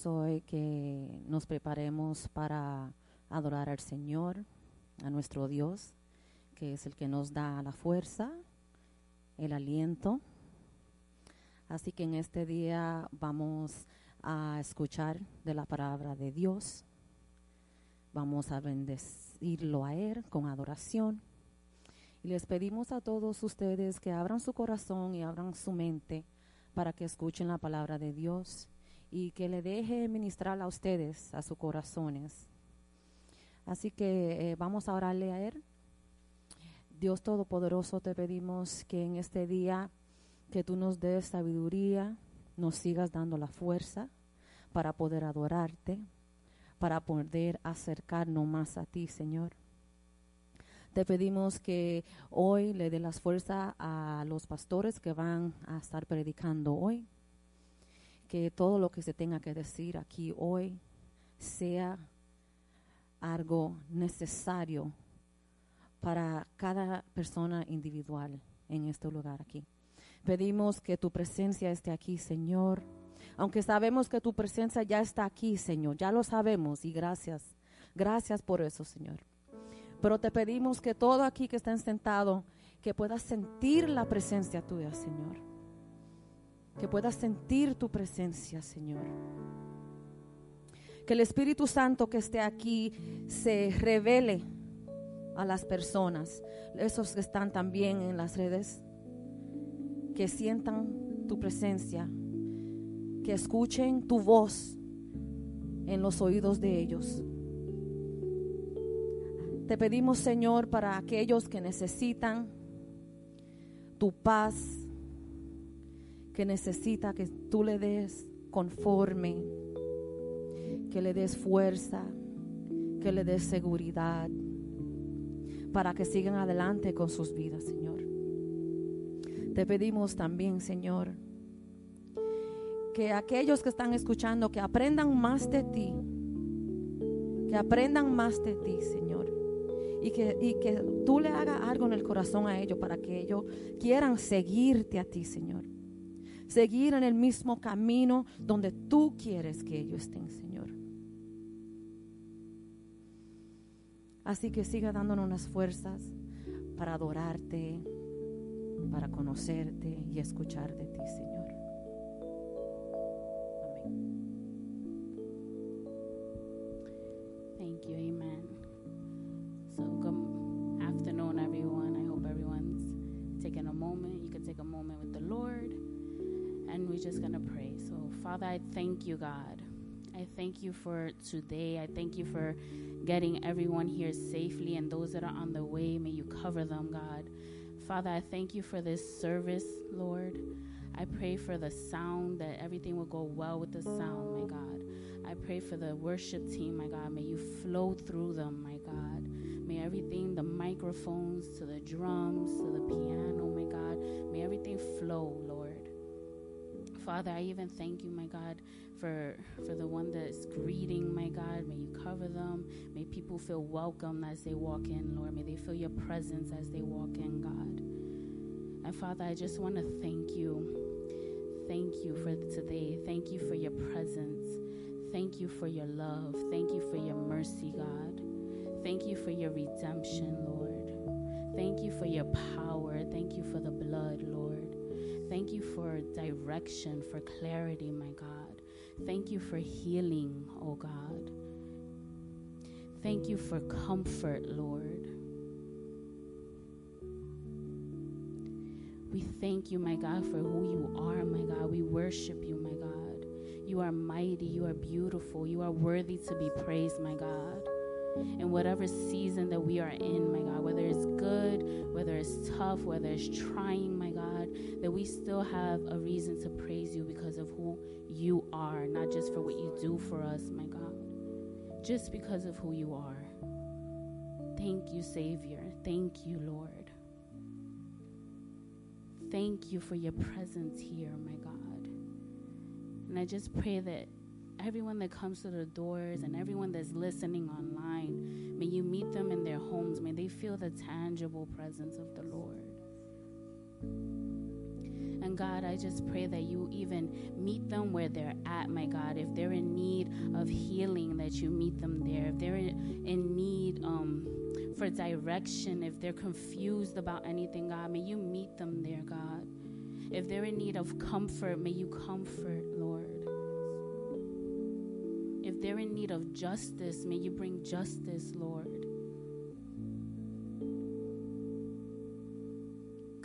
pedimos hoy que nos preparemos para adorar al Señor, a nuestro Dios, que es el que nos da la fuerza, el aliento. Así que en este día vamos a escuchar de la palabra de Dios. Vamos a bendecirlo a Él con adoración. Y les pedimos a todos ustedes que abran su corazón y abran su mente para que escuchen la palabra de Dios y que le deje ministrar a ustedes, a sus corazones. Así que eh, vamos a orarle a Él. Dios Todopoderoso, te pedimos que en este día que tú nos des sabiduría, nos sigas dando la fuerza para poder adorarte, para poder acercarnos más a ti, Señor. Te pedimos que hoy le dé las fuerzas a los pastores que van a estar predicando hoy. Que todo lo que se tenga que decir aquí hoy sea algo necesario para cada persona individual en este lugar aquí. Pedimos que tu presencia esté aquí, Señor. Aunque sabemos que tu presencia ya está aquí, Señor, ya lo sabemos y gracias. Gracias por eso, Señor. Pero te pedimos que todo aquí que estén sentado, que puedas sentir la presencia tuya, Señor. Que puedas sentir tu presencia, Señor. Que el Espíritu Santo que esté aquí se revele a las personas, esos que están también en las redes, que sientan tu presencia, que escuchen tu voz en los oídos de ellos. Te pedimos, Señor, para aquellos que necesitan tu paz, que necesita que tú le des conforme, que le des fuerza, que le des seguridad, para que sigan adelante con sus vidas, Señor. Te pedimos también, Señor, que aquellos que están escuchando, que aprendan más de ti, que aprendan más de ti, Señor y que, que tú le hagas algo en el corazón a ellos para que ellos quieran seguirte a ti, Señor. Seguir en el mismo camino donde tú quieres que ellos estén, Señor. Así que siga dándonos unas fuerzas para adorarte, para conocerte y escuchar de ti, Señor. Just going to pray. So, Father, I thank you, God. I thank you for today. I thank you for getting everyone here safely and those that are on the way. May you cover them, God. Father, I thank you for this service, Lord. I pray for the sound, that everything will go well with the sound, my God. I pray for the worship team, my God. May you flow through them, my God. May everything, the microphones to the drums to the piano, my God, may everything flow. Father, I even thank you, my God, for for the one that's greeting, my God. May you cover them. May people feel welcome as they walk in, Lord. May they feel your presence as they walk in, God. And Father, I just want to thank you. Thank you for today. Thank you for your presence. Thank you for your love. Thank you for your mercy, God. Thank you for your redemption, Lord. Thank you for your power. Thank you for the blood. Thank you for direction, for clarity, my God. Thank you for healing, oh God. Thank you for comfort, Lord. We thank you, my God, for who you are, my God. We worship you, my God. You are mighty, you are beautiful, you are worthy to be praised, my God. In whatever season that we are in, my God, whether it's good, whether it's tough, whether it's trying, my God, that we still have a reason to praise you because of who you are, not just for what you do for us, my God, just because of who you are. Thank you, Savior. Thank you, Lord. Thank you for your presence here, my God. And I just pray that everyone that comes to the doors and everyone that's listening online, may you meet them in their homes. May they feel the tangible presence of the Lord. And God, I just pray that you even meet them where they're at, my God. If they're in need of healing, that you meet them there. If they're in, need um, for direction, if they're confused about anything, God, may you meet them there, God. If they're in need of comfort, may you comfort, Lord. If they're in need of justice, may you bring justice, Lord.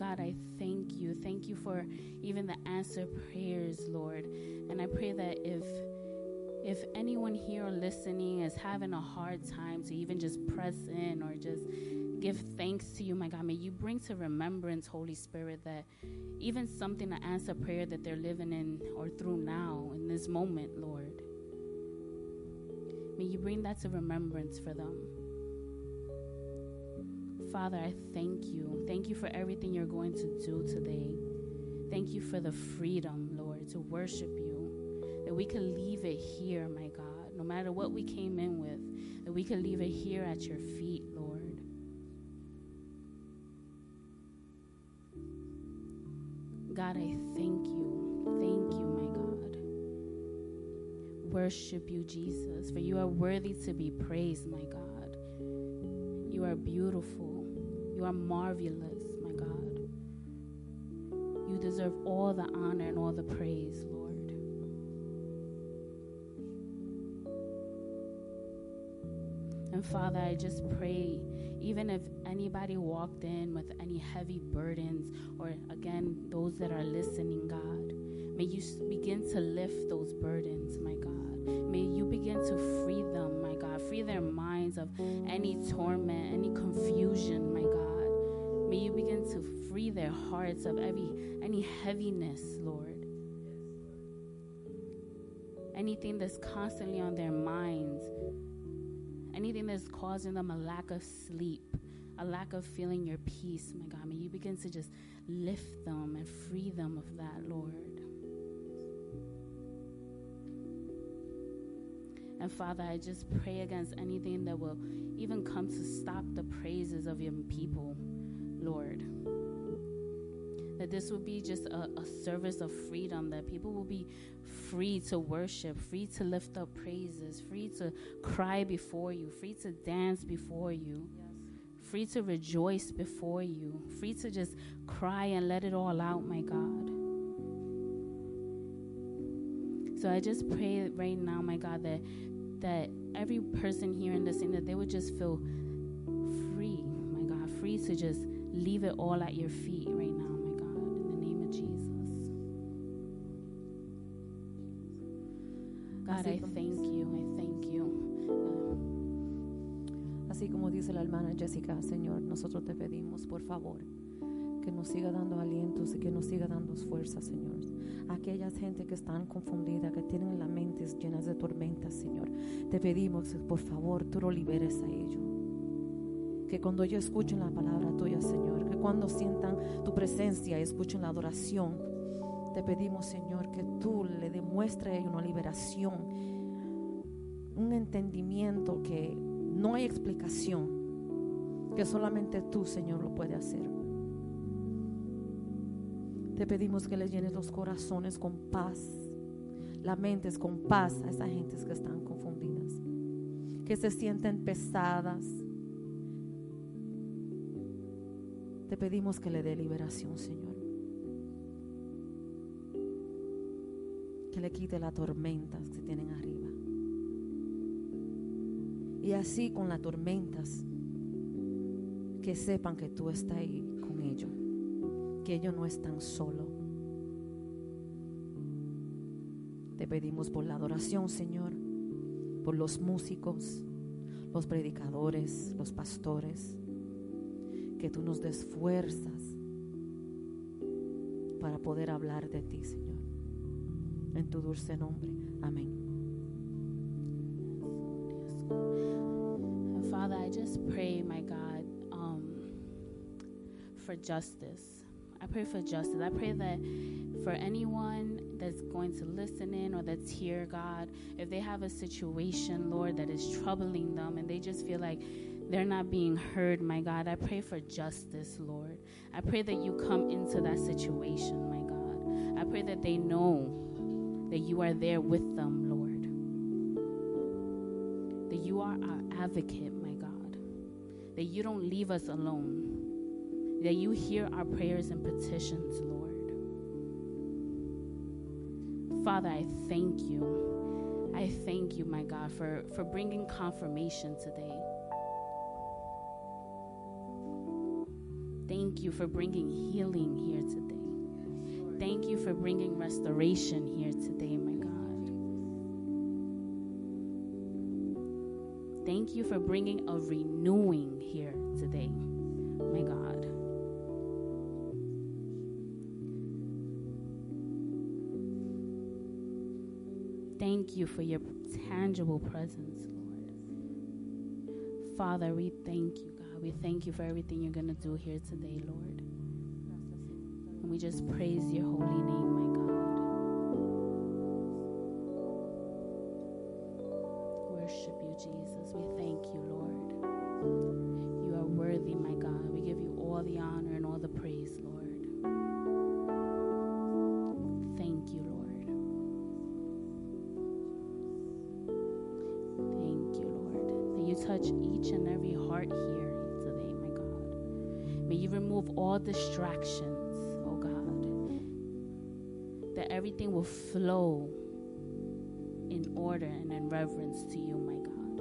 God, I thank you. Thank you for even the answer prayers, Lord. And I pray that if if anyone here listening is having a hard time to even just press in or just give thanks to you, my God, may you bring to remembrance, Holy Spirit, that even something to answer prayer that they're living in or through now in this moment, Lord. May you bring that to remembrance for them. Father, I thank you. Thank you for everything you're going to do today. Thank you for the freedom, Lord, to worship you. That we can leave it here, my God, no matter what we came in with, that we can leave it here at your feet, Lord. God, I thank you. Thank you, my God. Worship you, Jesus, for you are worthy to be praised, my God. You are beautiful. You are marvelous, my God. You deserve all the honor and all the praise, Lord. And Father, I just pray, even if anybody walked in with any heavy burdens, or again, those that are listening, God, may you begin to lift those burdens, my God. May you begin to free them, my God. Free their minds of any torment, any confusion, my God. May you begin to free their hearts of every any heaviness, Lord. Anything that's constantly on their minds. Anything that's causing them a lack of sleep, a lack of feeling your peace, my God. May you begin to just lift them and free them of that, Lord. And Father, I just pray against anything that will even come to stop the praises of your people. Lord. That this will be just a, a service of freedom, that people will be free to worship, free to lift up praises, free to cry before you, free to dance before you, yes. free to rejoice before you, free to just cry and let it all out, my God. So I just pray right now, my God, that that every person here in this thing that they would just feel free, my God, free to just leave it all at your feet right now, my God, in the name of Jesus. God, I thank you, I thank you. Así como dice la hermana Jessica, Señor, nosotros te pedimos, por favor, que nos siga dando alientos y que nos siga dando fuerzas, Señor. Aquellas gente que están confundida, que tienen las mentes llenas de tormentas, Señor, te pedimos, por favor, tú lo liberes a ellos que cuando ellos escuchen la palabra tuya, Señor, que cuando sientan tu presencia y escuchen la adoración, te pedimos, Señor, que tú le demuestres una liberación, un entendimiento que no hay explicación, que solamente tú, Señor, lo puedes hacer. Te pedimos que le llenes los corazones con paz, las mentes con paz a esas gentes que están confundidas, que se sienten pesadas, Te pedimos que le dé liberación, Señor. Que le quite las tormentas que tienen arriba. Y así con las tormentas, que sepan que tú estás ahí con ellos, que ellos no están solos. Te pedimos por la adoración, Señor, por los músicos, los predicadores, los pastores, que tú nos des fuerzas para poder hablar de ti, Señor. En tu dulce nombre. Amén. Father, I just pray, my God, um, for justice. I pray for justice. I pray that for anyone that's going to listen in or that's here, God, if they have a situation, Lord, that is troubling them and they just feel like they're not being heard, my God. I pray for justice, Lord. I pray that you come into that situation, my God. I pray that they know that you are there with them, Lord. That you are our advocate, my God. That you don't leave us alone. That you hear our prayers and petitions, Lord. Father, I thank you. I thank you, my God, for, for bringing confirmation today. Thank you for bringing healing here today. Thank you for bringing restoration here today, my God. Thank you for bringing a renewing here today, Thank you for your tangible presence, Lord. Father, we thank you, God. We thank you for everything you're going to do here today, Lord. And we just praise your holy name, my God. Reverence to you, my God.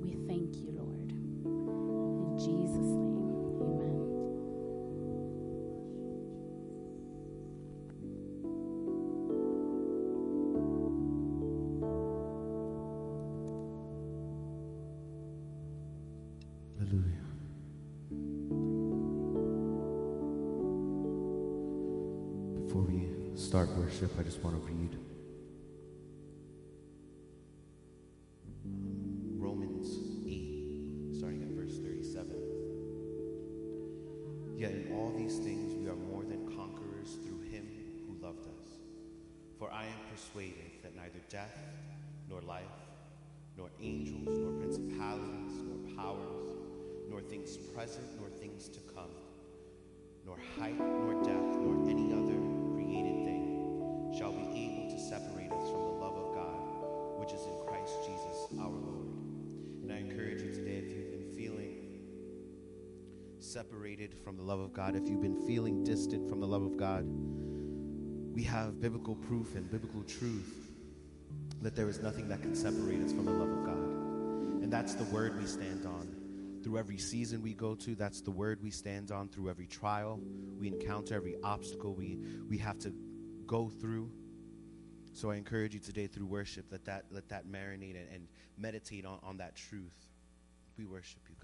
We thank you, Lord. In Jesus' name, amen. Hallelujah. Before we start worship, I just want to read from the love of God, if you've been feeling distant from the love of God, we have biblical proof and biblical truth that there is nothing that can separate us from the love of God. And that's the word we stand on. Through every season we go to, that's the word we stand on. Through every trial we encounter, every obstacle we, we have to go through. So I encourage you today through worship, let that, let that marinate and, and meditate on, on that truth. We worship you,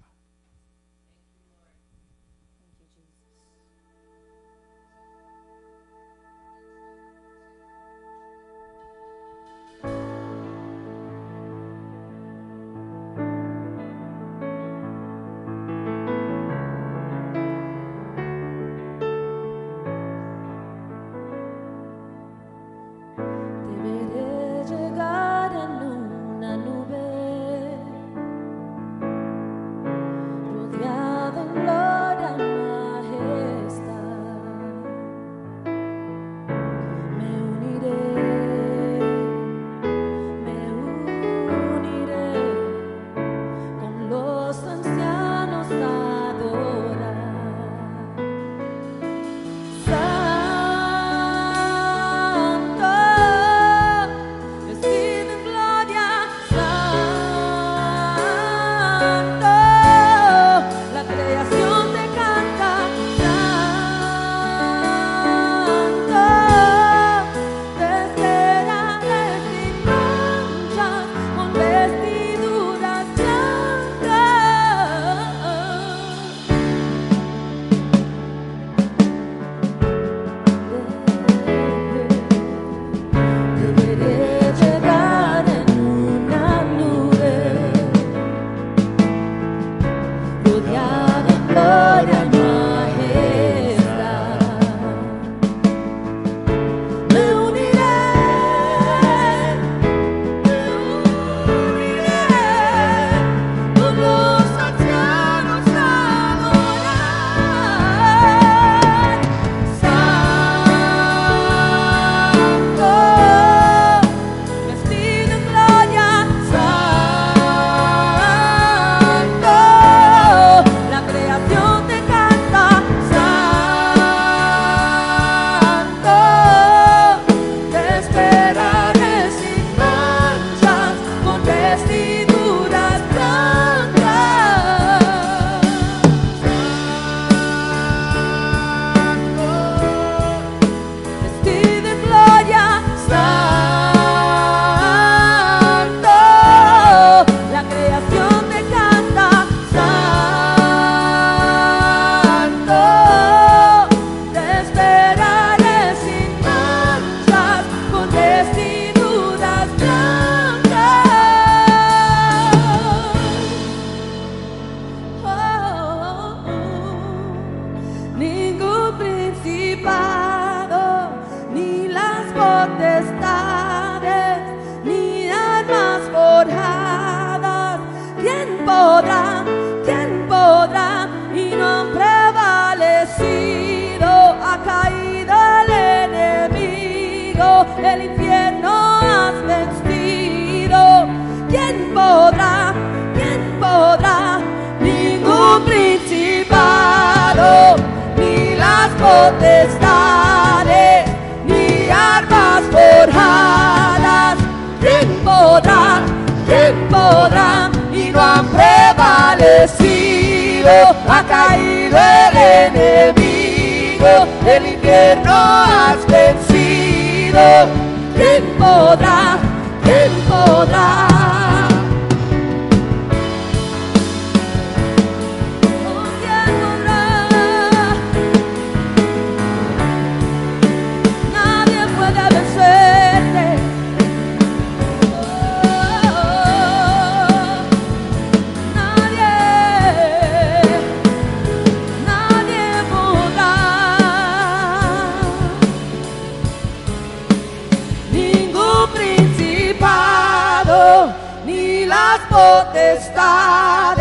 potestades,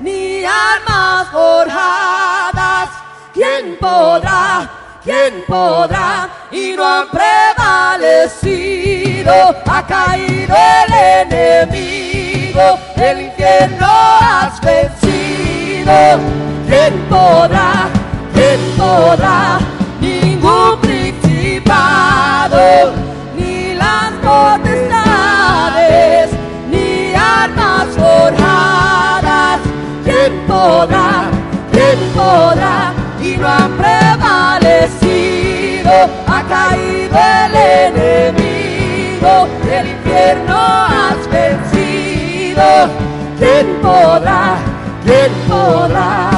ni armas forjadas. ¿Quién podrá? ¿Quién podrá? Y no han prevalecido. Ha caído el enemigo, el infierno has vencido. ¿Quién podrá? ¿Quién podrá? Podrá? Y no han prevalecido. Ha caído el enemigo, el infierno has vencido. ¿Quién podrá? ¿Quién podrá?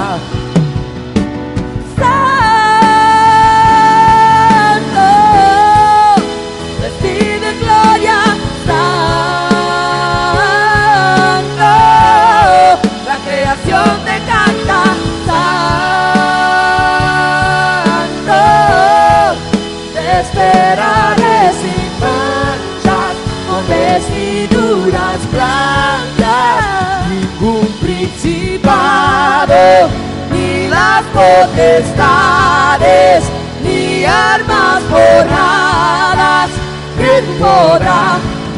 Potestades, ni armas forjadas, ¿quién podrá?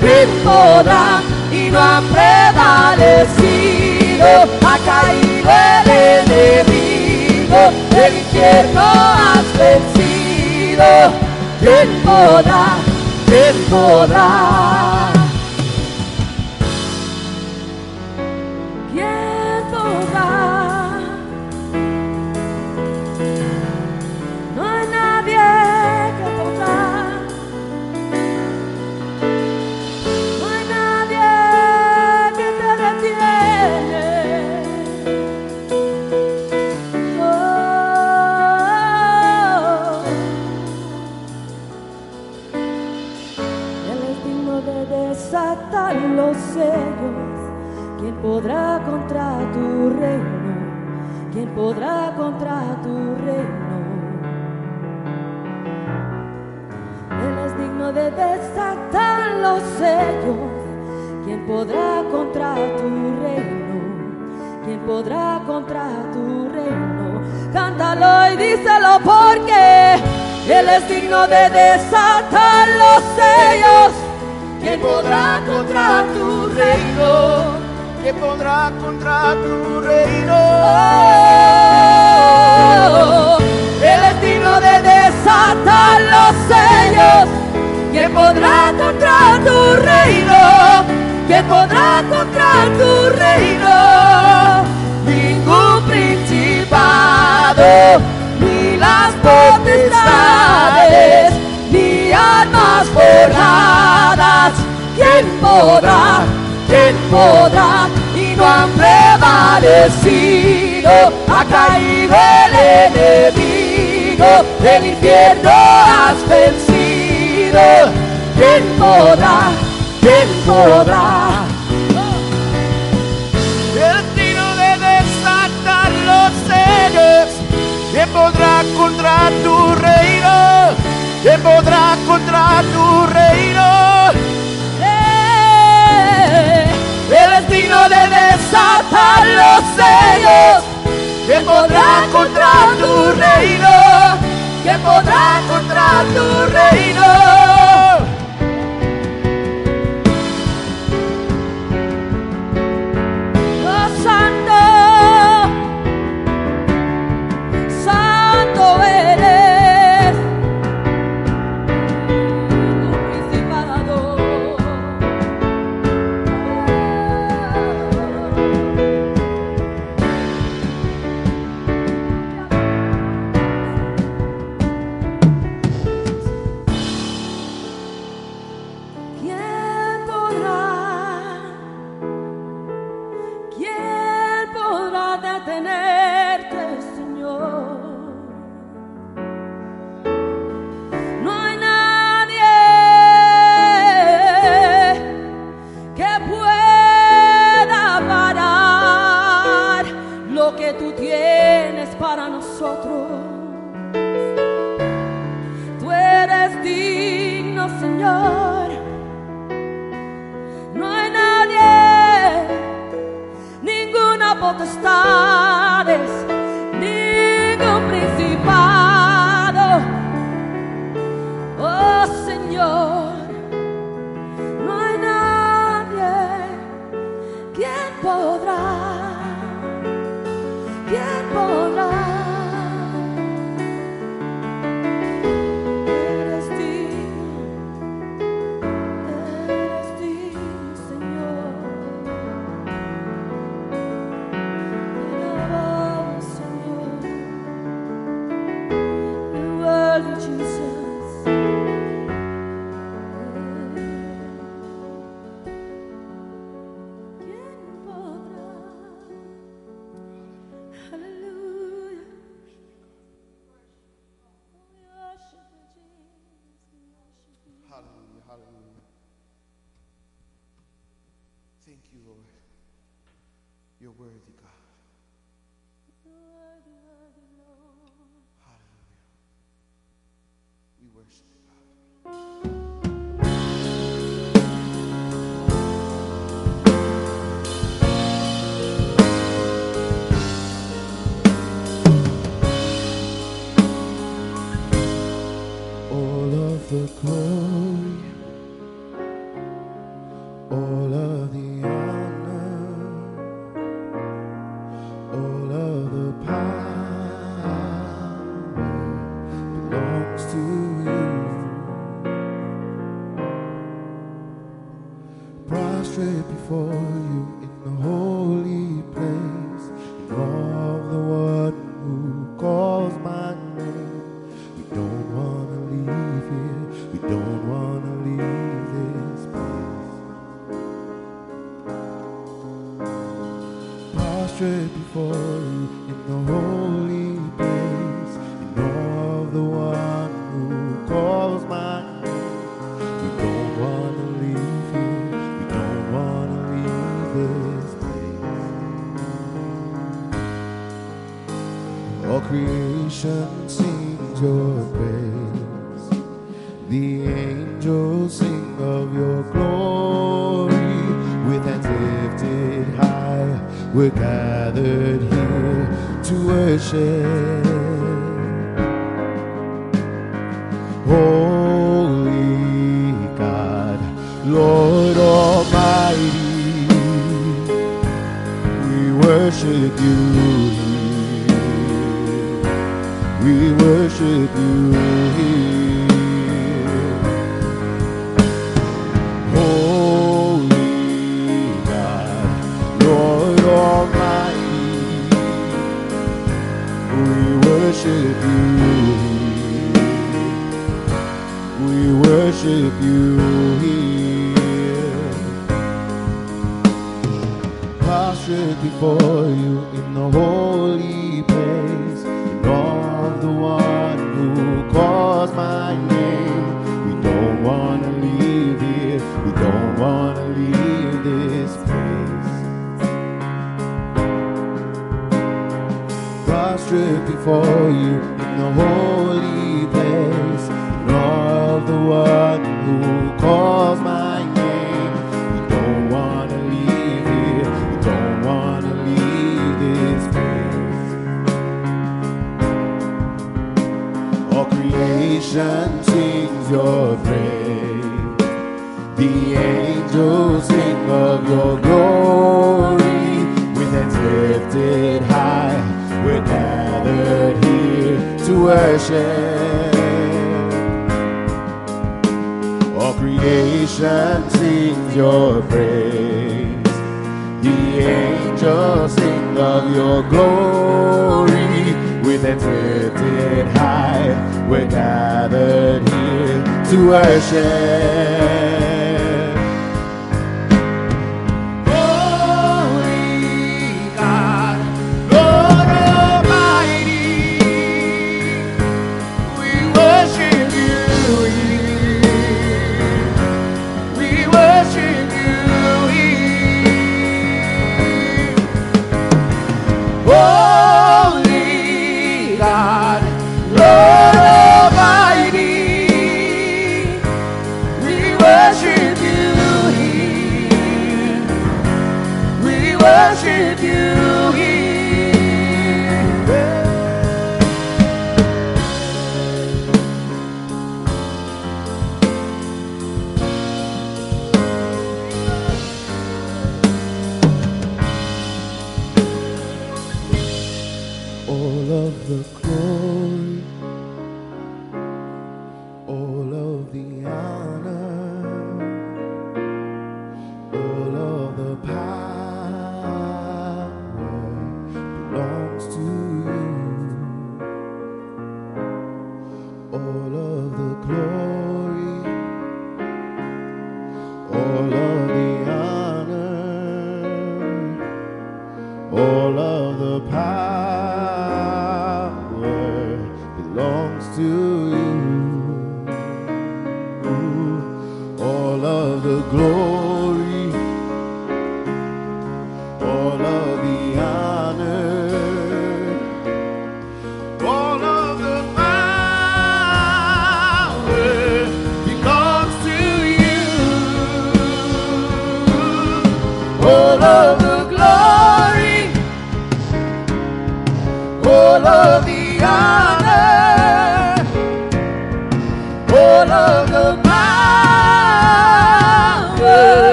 ¿Quién podrá? Y no han prevalecido, ha caído el enemigo, el infierno has vencido, ¿quién podrá? ¿Quién podrá? Contra tu reino? Él es digno de desatar los sellos. ¿Quién podrá contra tu reino? ¿Quién podrá contra tu reino? Cántalo y díselo porque Él es digno de desatar los sellos. ¿Quién podrá contra tu reino? ¿Quién podrá contra tu reino? Es digno de desatar los sellos. ¿Quién podrá contra tu reino? ¿Quién podrá contra tu reino? Ningún principado, ni las potestades, ni armas forjadas. ¿Quién podrá? ¿Quién podrá? Y no han ha caído el enemigo, el infierno has vencido. ¿Quién podrá? ¿Quién podrá? El tiro de desatar los sellos, ¿quién podrá contra tu reino? ¿Quién podrá contra tu reino? Eres digno de desatar los sellos que podrá contra tu reino, que podrá contra tu reino.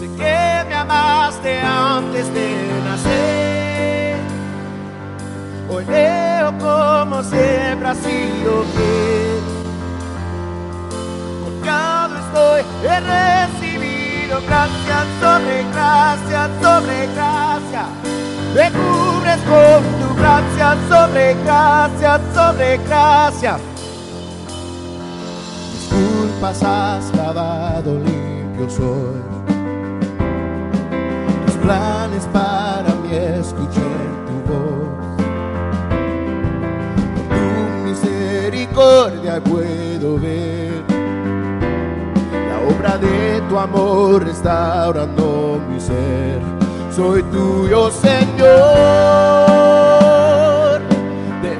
Sé que me amaste antes de nacer. Hoy veo como siempre has sido fiel. Colgado estoy, he recibido gracias sobre gracias sobre gracia. Me cubres con tu gracia sobre gracia sobre gracia. Mis culpas has lavado limpio soy. Planes para mí escuché tu voz. Por tu misericordia puedo ver la obra de tu amor restaurando mi ser. Soy tuyo, Señor. Te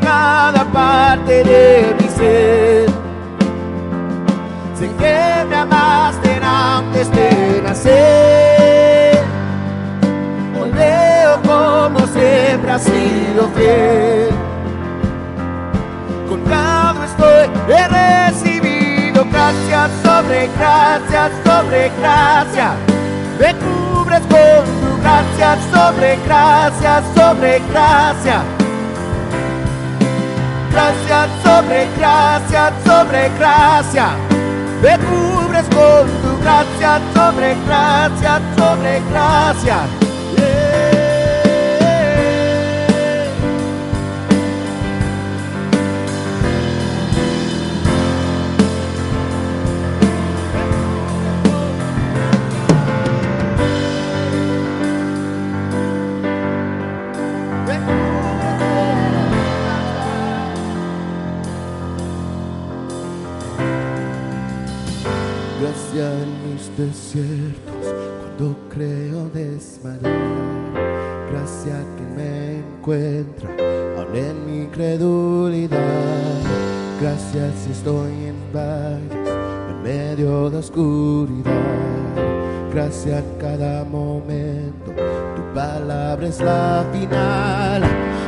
cada parte de mi ser. Sé que me amaste antes de nacer. Siempre has fiel. Colgado estoy, he recibido gracias sobre gracias sobre gracia. Me cubres con tu gracia sobre gracia sobre gracia. Gracias sobre gracia sobre gracia. Me cubres con tu gracia sobre gracia sobre gracia. Desiertos, cuando creo desmayar. Gracia que me encuentra, aún en mi incredulidad. Gracias si estoy en valles, en medio de oscuridad. Gracias cada momento, tu palabra es la final.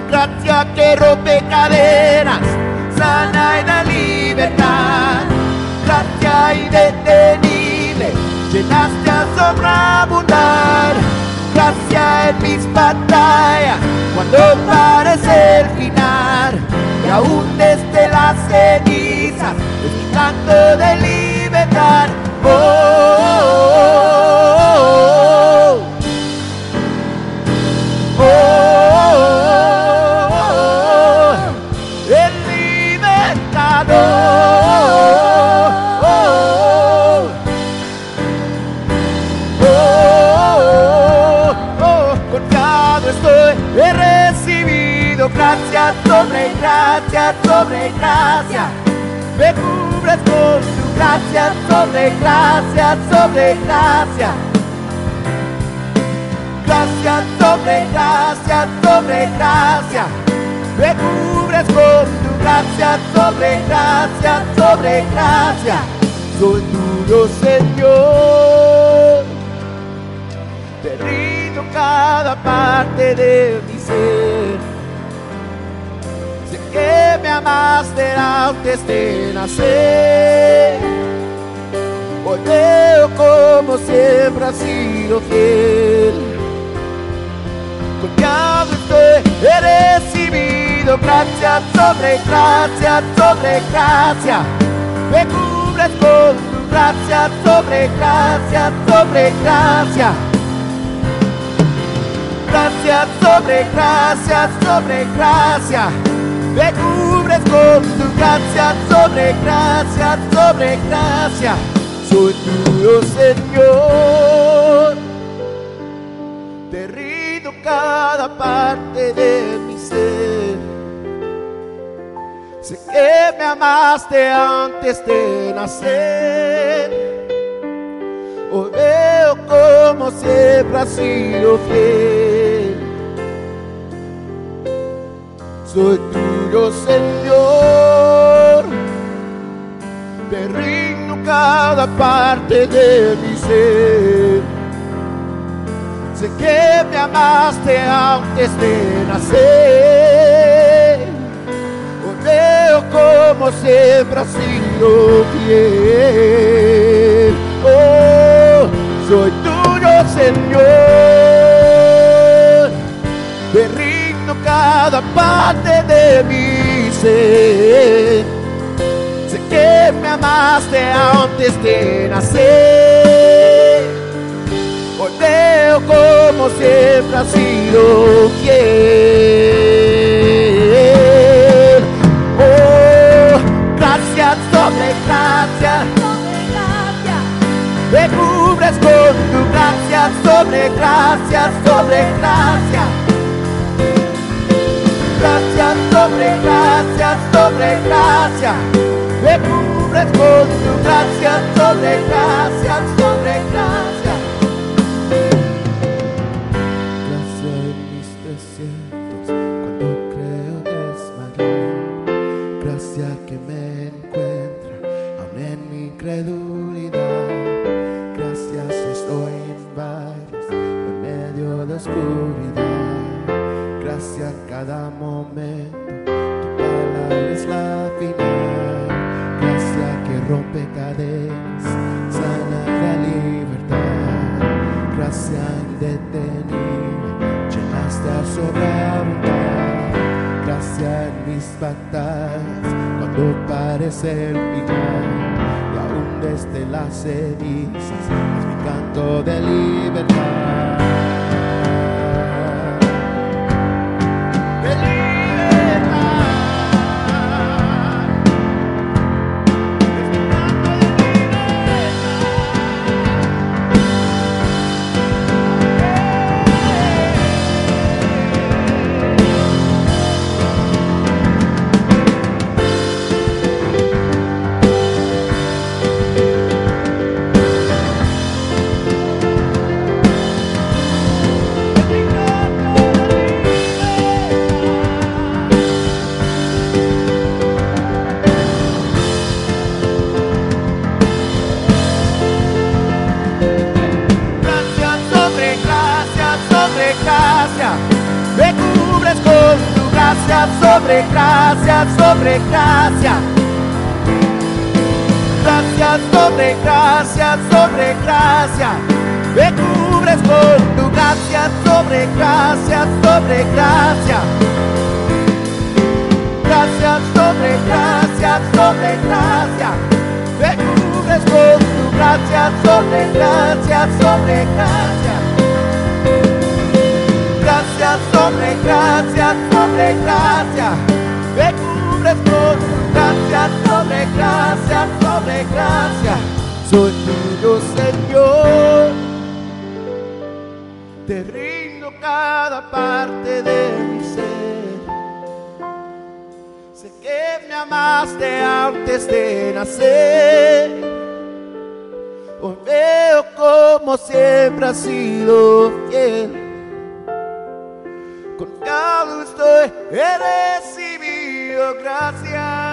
Gracias que rompe cadenas, sana y da libertad. Gracia llenaste a sobreabundar. Gracia en mis batallas, cuando parece el final. Y aún desde las cenizas, canto de libertad. Oh, sobre gracia. Me cubres con tu gracia sobre gracia sobre gracia. Gracia sobre gracia sobre gracia. Me cubres con tu gracia sobre gracia sobre gracia. Soy tuyo, Señor. Te rindo cada parte de amaste antes de nacer. Hoy veo como siempre has sido fiel. Confiado estoy, he recibido gracia sobre gracia sobre gracia. Me cubres con tu sobre gracia sobre gracia. Gracia sobre gracia sobre gracia. Con tu gracia sobre gracia sobre gracia. Soy tuyo, Señor. Te rindo cada parte de mi ser. Sé que me amaste antes de nacer. Hoy veo como siempre has sido fiel. Soy tuyo, Señor. Te rindo cada parte de mi ser. Sé que me amaste antes de nacer. Hoy veo como siempre has sido fiel. Oh, soy tuyo, Señor. Cada parte de mi ser. Sé que me amaste antes de nacer. Hoy veo como siempre has sido fiel. Oh, gracias sobre gracia. Me cubres con tu gracia sobre gracia sobre gracia. Gracia sobre gracia sobre gracia. Me cubres con tu gracia sobre gracia sobre gracia. Batallas, cuando parece el final. Y aún desde las cenizas, es mi canto de libertad. Gracia, sobre gracia. Gracias sobre gracia, sobre gracia. Me cubres con tu gracia, sobre gracia, sobre gracia. Gracias sobre gracia, sobre gracia. Me cubres con tu gracia, sobre gracia, sobre gracia. Gracias sobre gracia, sobre gracia. Me cubres con tu gracia, sobre gracia, sobre gracia. Soy tuyo, Señor. Te rindo cada parte de mi ser. Sé que me amaste antes de nacer. Hoy veo como siempre has sido fiel. Confiado estoy, he recibido gracia.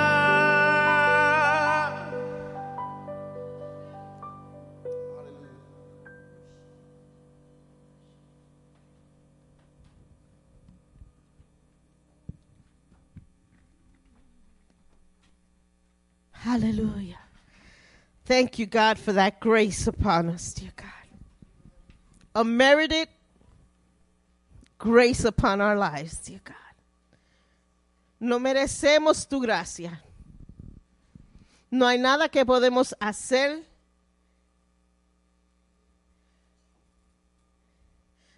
Hallelujah. Thank you, God, for that grace upon us, dear God. A merited grace upon our lives, dear God. No merecemos tu gracia. No hay nada que podemos hacer.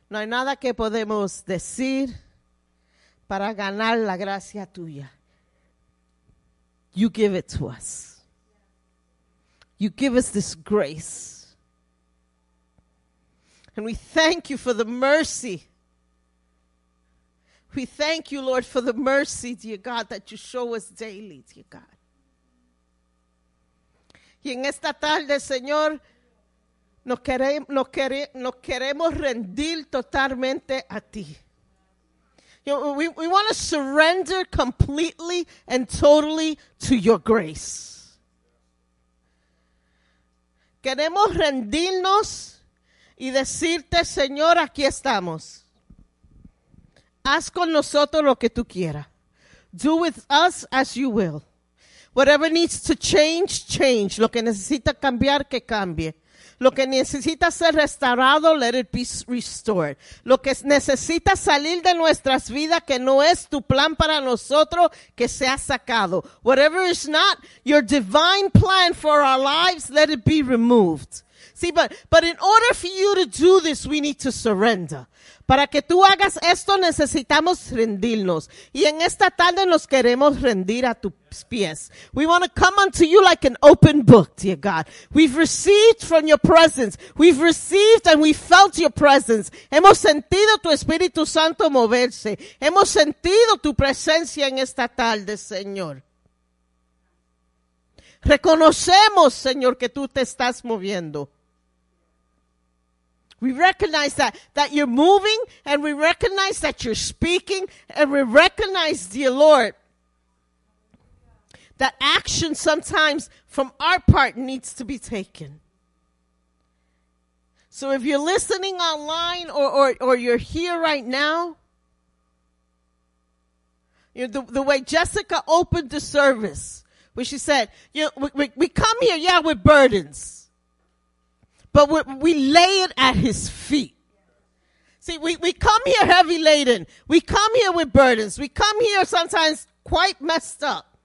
No hay nada que podemos decir para ganar la gracia tuya. You give it to us. You give us this grace. And we thank you for the mercy. We thank you, Lord, for the mercy, dear God, that you show us daily, dear God. Y en esta tarde, Señor, nos, quere- nos quere- nos queremos rendir totalmente a ti. You know, we, we want to surrender completely and totally to your grace. Queremos rendirnos y decirte, Señor, aquí estamos. Haz con nosotros lo que tú quieras. Do with us as you will. Whatever needs to change, change. Lo que necesita cambiar, que cambie. Lo que necesita ser restaurado, let it be restored. Lo que necesita salir de nuestras vidas, que no es tu plan para nosotros, que sea sacado. Whatever is not your divine plan for our lives, let it be removed. See, but, but in order for you to do this, we need to surrender. Para que tú hagas esto necesitamos rendirnos. Y en esta tarde nos queremos rendir a tus pies. We want to come unto you like an open book, dear God. We've received from your presence. We've received and we felt your presence. Hemos sentido tu Espíritu Santo moverse. Hemos sentido tu presencia en esta tarde, Señor. Reconocemos, Señor, que tú te estás moviendo. We recognize that, that you're moving and we recognize that you're speaking and we recognize, dear Lord, that action sometimes from our part needs to be taken. So if you're listening online or, or, or you're here right now, you know, the, the way Jessica opened the service, where she said, you know, we, we, we come here, yeah, with burdens but we, we lay it at his feet. See, we, we come here heavy laden. We come here with burdens. We come here sometimes quite messed up.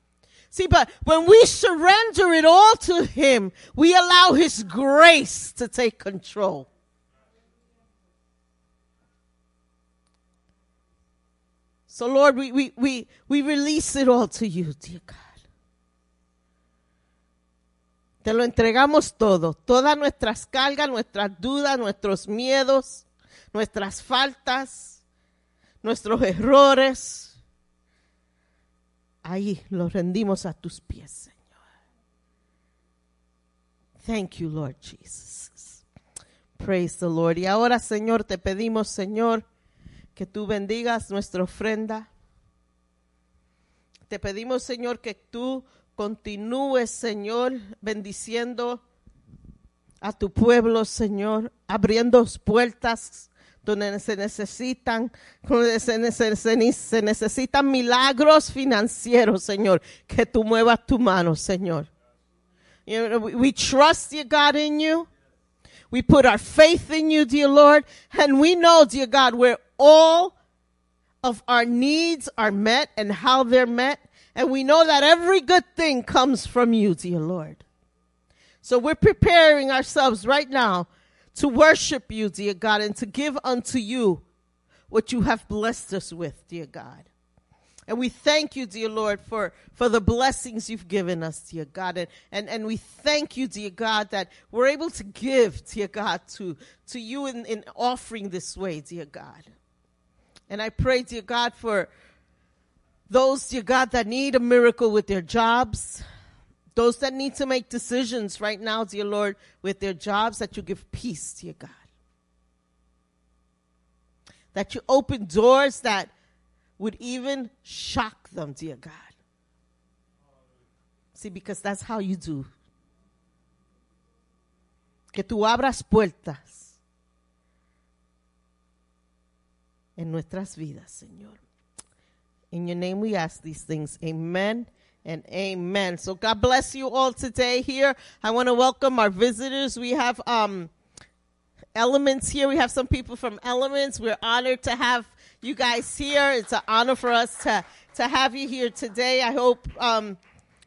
See, but when we surrender it all to him, we allow his grace to take control. So Lord, we, we, we, we release it all to you, dear God. Te lo entregamos todo, todas nuestras cargas, nuestras dudas, nuestros miedos, nuestras faltas, nuestros errores. Ahí los rendimos a tus pies, Señor. Thank you, Lord Jesus. Praise the Lord. Y ahora, Señor, te pedimos, Señor, que tú bendigas nuestra ofrenda. Te pedimos, Señor, que tú continúes, Señor, bendiciendo a tu pueblo, Señor, abriendo puertas donde se necesitan, donde se, nece- se- necesitan milagros financieros, Señor, que tú muevas tu mano, Señor. You know, we, we trust, dear God, in you. We put our faith in you, dear Lord, and we know, dear God, where all of our needs are met and how they're met. And we know that every good thing comes from you, dear Lord. So we're preparing ourselves right now to worship you, dear God, and to give unto you what you have blessed us with, dear God. And we thank you, dear Lord, for, for the blessings you've given us, dear God. And, and, and we thank you, dear God, that we're able to give, dear God, to, to you in, in offering this way, dear God. And I pray, dear God, for those, dear God, that need a miracle with their jobs, those that need to make decisions right now, dear Lord, with their jobs, that you give peace, dear God. That you open doors that would even shock them, dear God. See, because that's how you do. Que tú abras puertas en nuestras vidas, Señor. In your name we ask these things. Amen and amen. So God bless you all today here. I want to welcome our visitors. We have um Elements here. We have some people from Elements. We're honored to have you guys here. It's an honor for us to to have you here today. I hope um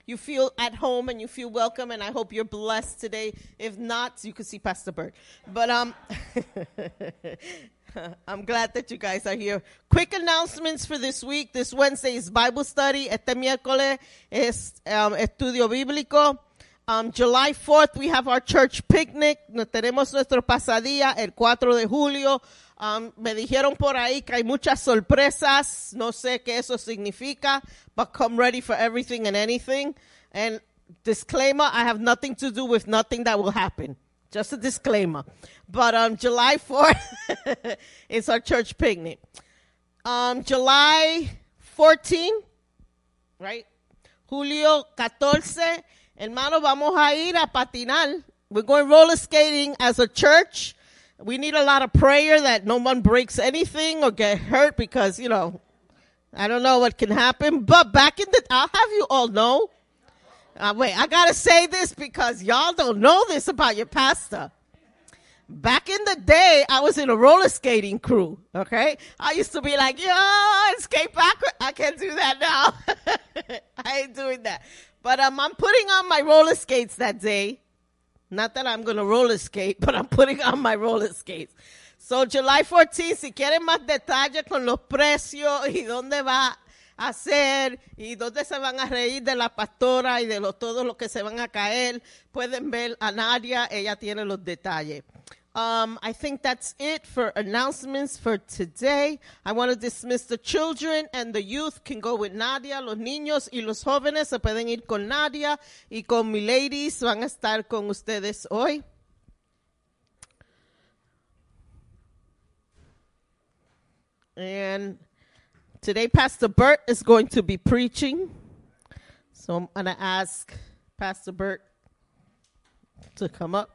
you feel at home and you feel welcome and I hope you're blessed today. If not, you could see Pastor Bert. But um I'm glad that you guys are here. Quick announcements for this week. This Wednesday is Bible study. Este miércoles es um, estudio bíblico. Um, July 4th, we have our church picnic. No- Tenemos nuestro pasadía el 4 de julio. Um, me dijeron por ahí que hay muchas sorpresas. No sé qué eso significa, but come ready for everything and anything. And disclaimer, I have nothing to do with nothing that will happen. Just a disclaimer. But um, July 4th is our church picnic. Um, July 14, right? Julio 14, hermano, vamos a ir a patinar. We're going roller skating as a church. We need a lot of prayer that no one breaks anything or get hurt because, you know, I don't know what can happen. But back in the, I'll have you all know. Uh, wait, I gotta say this because y'all don't know this about your pastor. Back in the day, I was in a roller skating crew. Okay, I used to be like, "Yo, skate backward." I can't do that now. I ain't doing that. But um, I'm putting on my roller skates that day. Not that I'm gonna roller skate, but I'm putting on my roller skates. So July 14, si quieren más detalles con los precios y dónde va a ser y dónde se van a reír de la pastora y de lo, todos los que se van a caer, pueden ver a Nadia, ella tiene los detalles. Um, I think that's it for announcements for today. I want to dismiss the children and the youth can go with Nadia. Los niños y los jóvenes se pueden ir con Nadia y con mi ladies van a estar con ustedes hoy. And today Pastor Bert is going to be preaching. So I'm going to ask Pastor Bert to come up.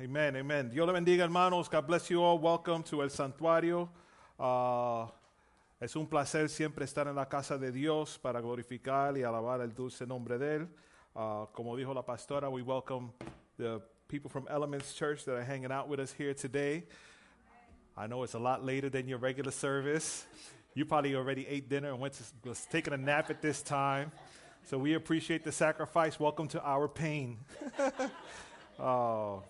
Amen, amen. Dios le bendiga, hermanos. God bless you all. Welcome to El Santuario. Ah, es un placer siempre estar en la casa de Dios para glorificar y alabar el dulce nombre de Él. Ah, como dijo la pastora, we welcome the people from Elements Church that are hanging out with us here today. I know it's a lot later than your regular service. You probably already ate dinner and went to, was taking a nap at this time. So we appreciate the sacrifice. Welcome to our pain. Oh,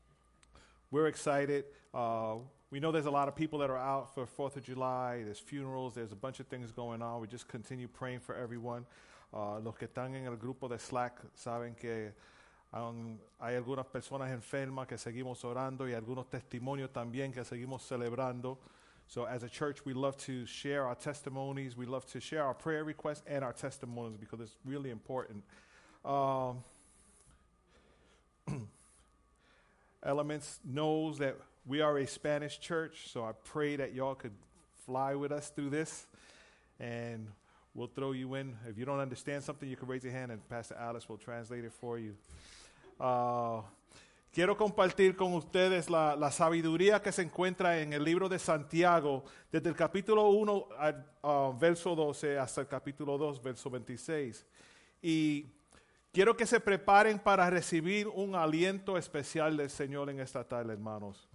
we're excited. Uh, we know there's a lot of people that are out for Fourth of July. There's funerals. There's a bunch of things going on. We just continue praying for everyone. Uh, los que están en el grupo de Slack saben que um, hay algunas personas enfermas que seguimos orando y algunos testimonios también que seguimos celebrando. So as a church, we love to share our testimonies. We love to share our prayer requests and our testimonies because it's really important. Um, Elements knows that we are a Spanish church, so I pray that y'all could fly with us through this. And we'll throw you in. If you don't understand something, you can raise your hand and Pastor Alice will translate it for you. Uh, quiero compartir con ustedes la, la sabiduría que se encuentra en el libro de Santiago, desde el capítulo 1 al uh, verso 12 hasta el capítulo 2, verso 26. Y quiero que se preparen para recibir un aliento especial del Señor en esta tarde, hermanos.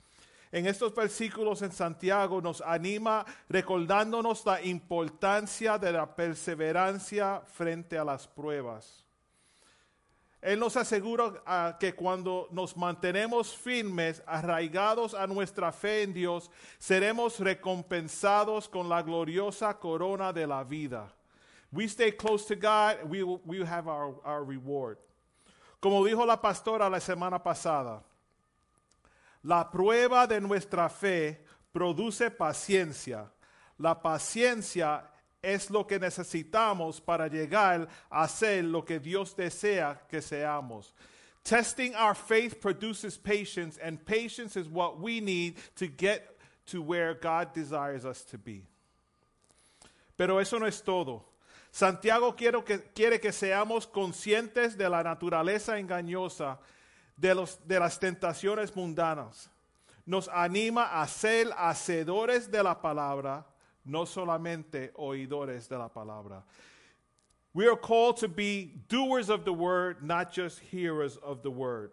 En estos versículos en Santiago nos anima recordándonos la importancia de la perseverancia frente a las pruebas. Él nos asegura ah, que cuando nos mantenemos firmes, arraigados a nuestra fe en Dios, seremos recompensados con la gloriosa corona de la vida. We stay close to God, we will, we have our, our reward. Como dijo la pastora la semana pasada, la prueba de nuestra fe produce paciencia. La paciencia es lo que necesitamos para llegar a ser lo que Dios desea que seamos. Testing our faith produces patience, and patience is what we need to get to where God desires us to be. Pero eso no es todo. Santiago quiere que, quiere que seamos conscientes de la naturaleza engañosa de, las tentaciones mundanas. Nos anima a ser hacedores de la palabra, no solamente oidores de la palabra. We are called to be doers of the word, not just hearers of the word.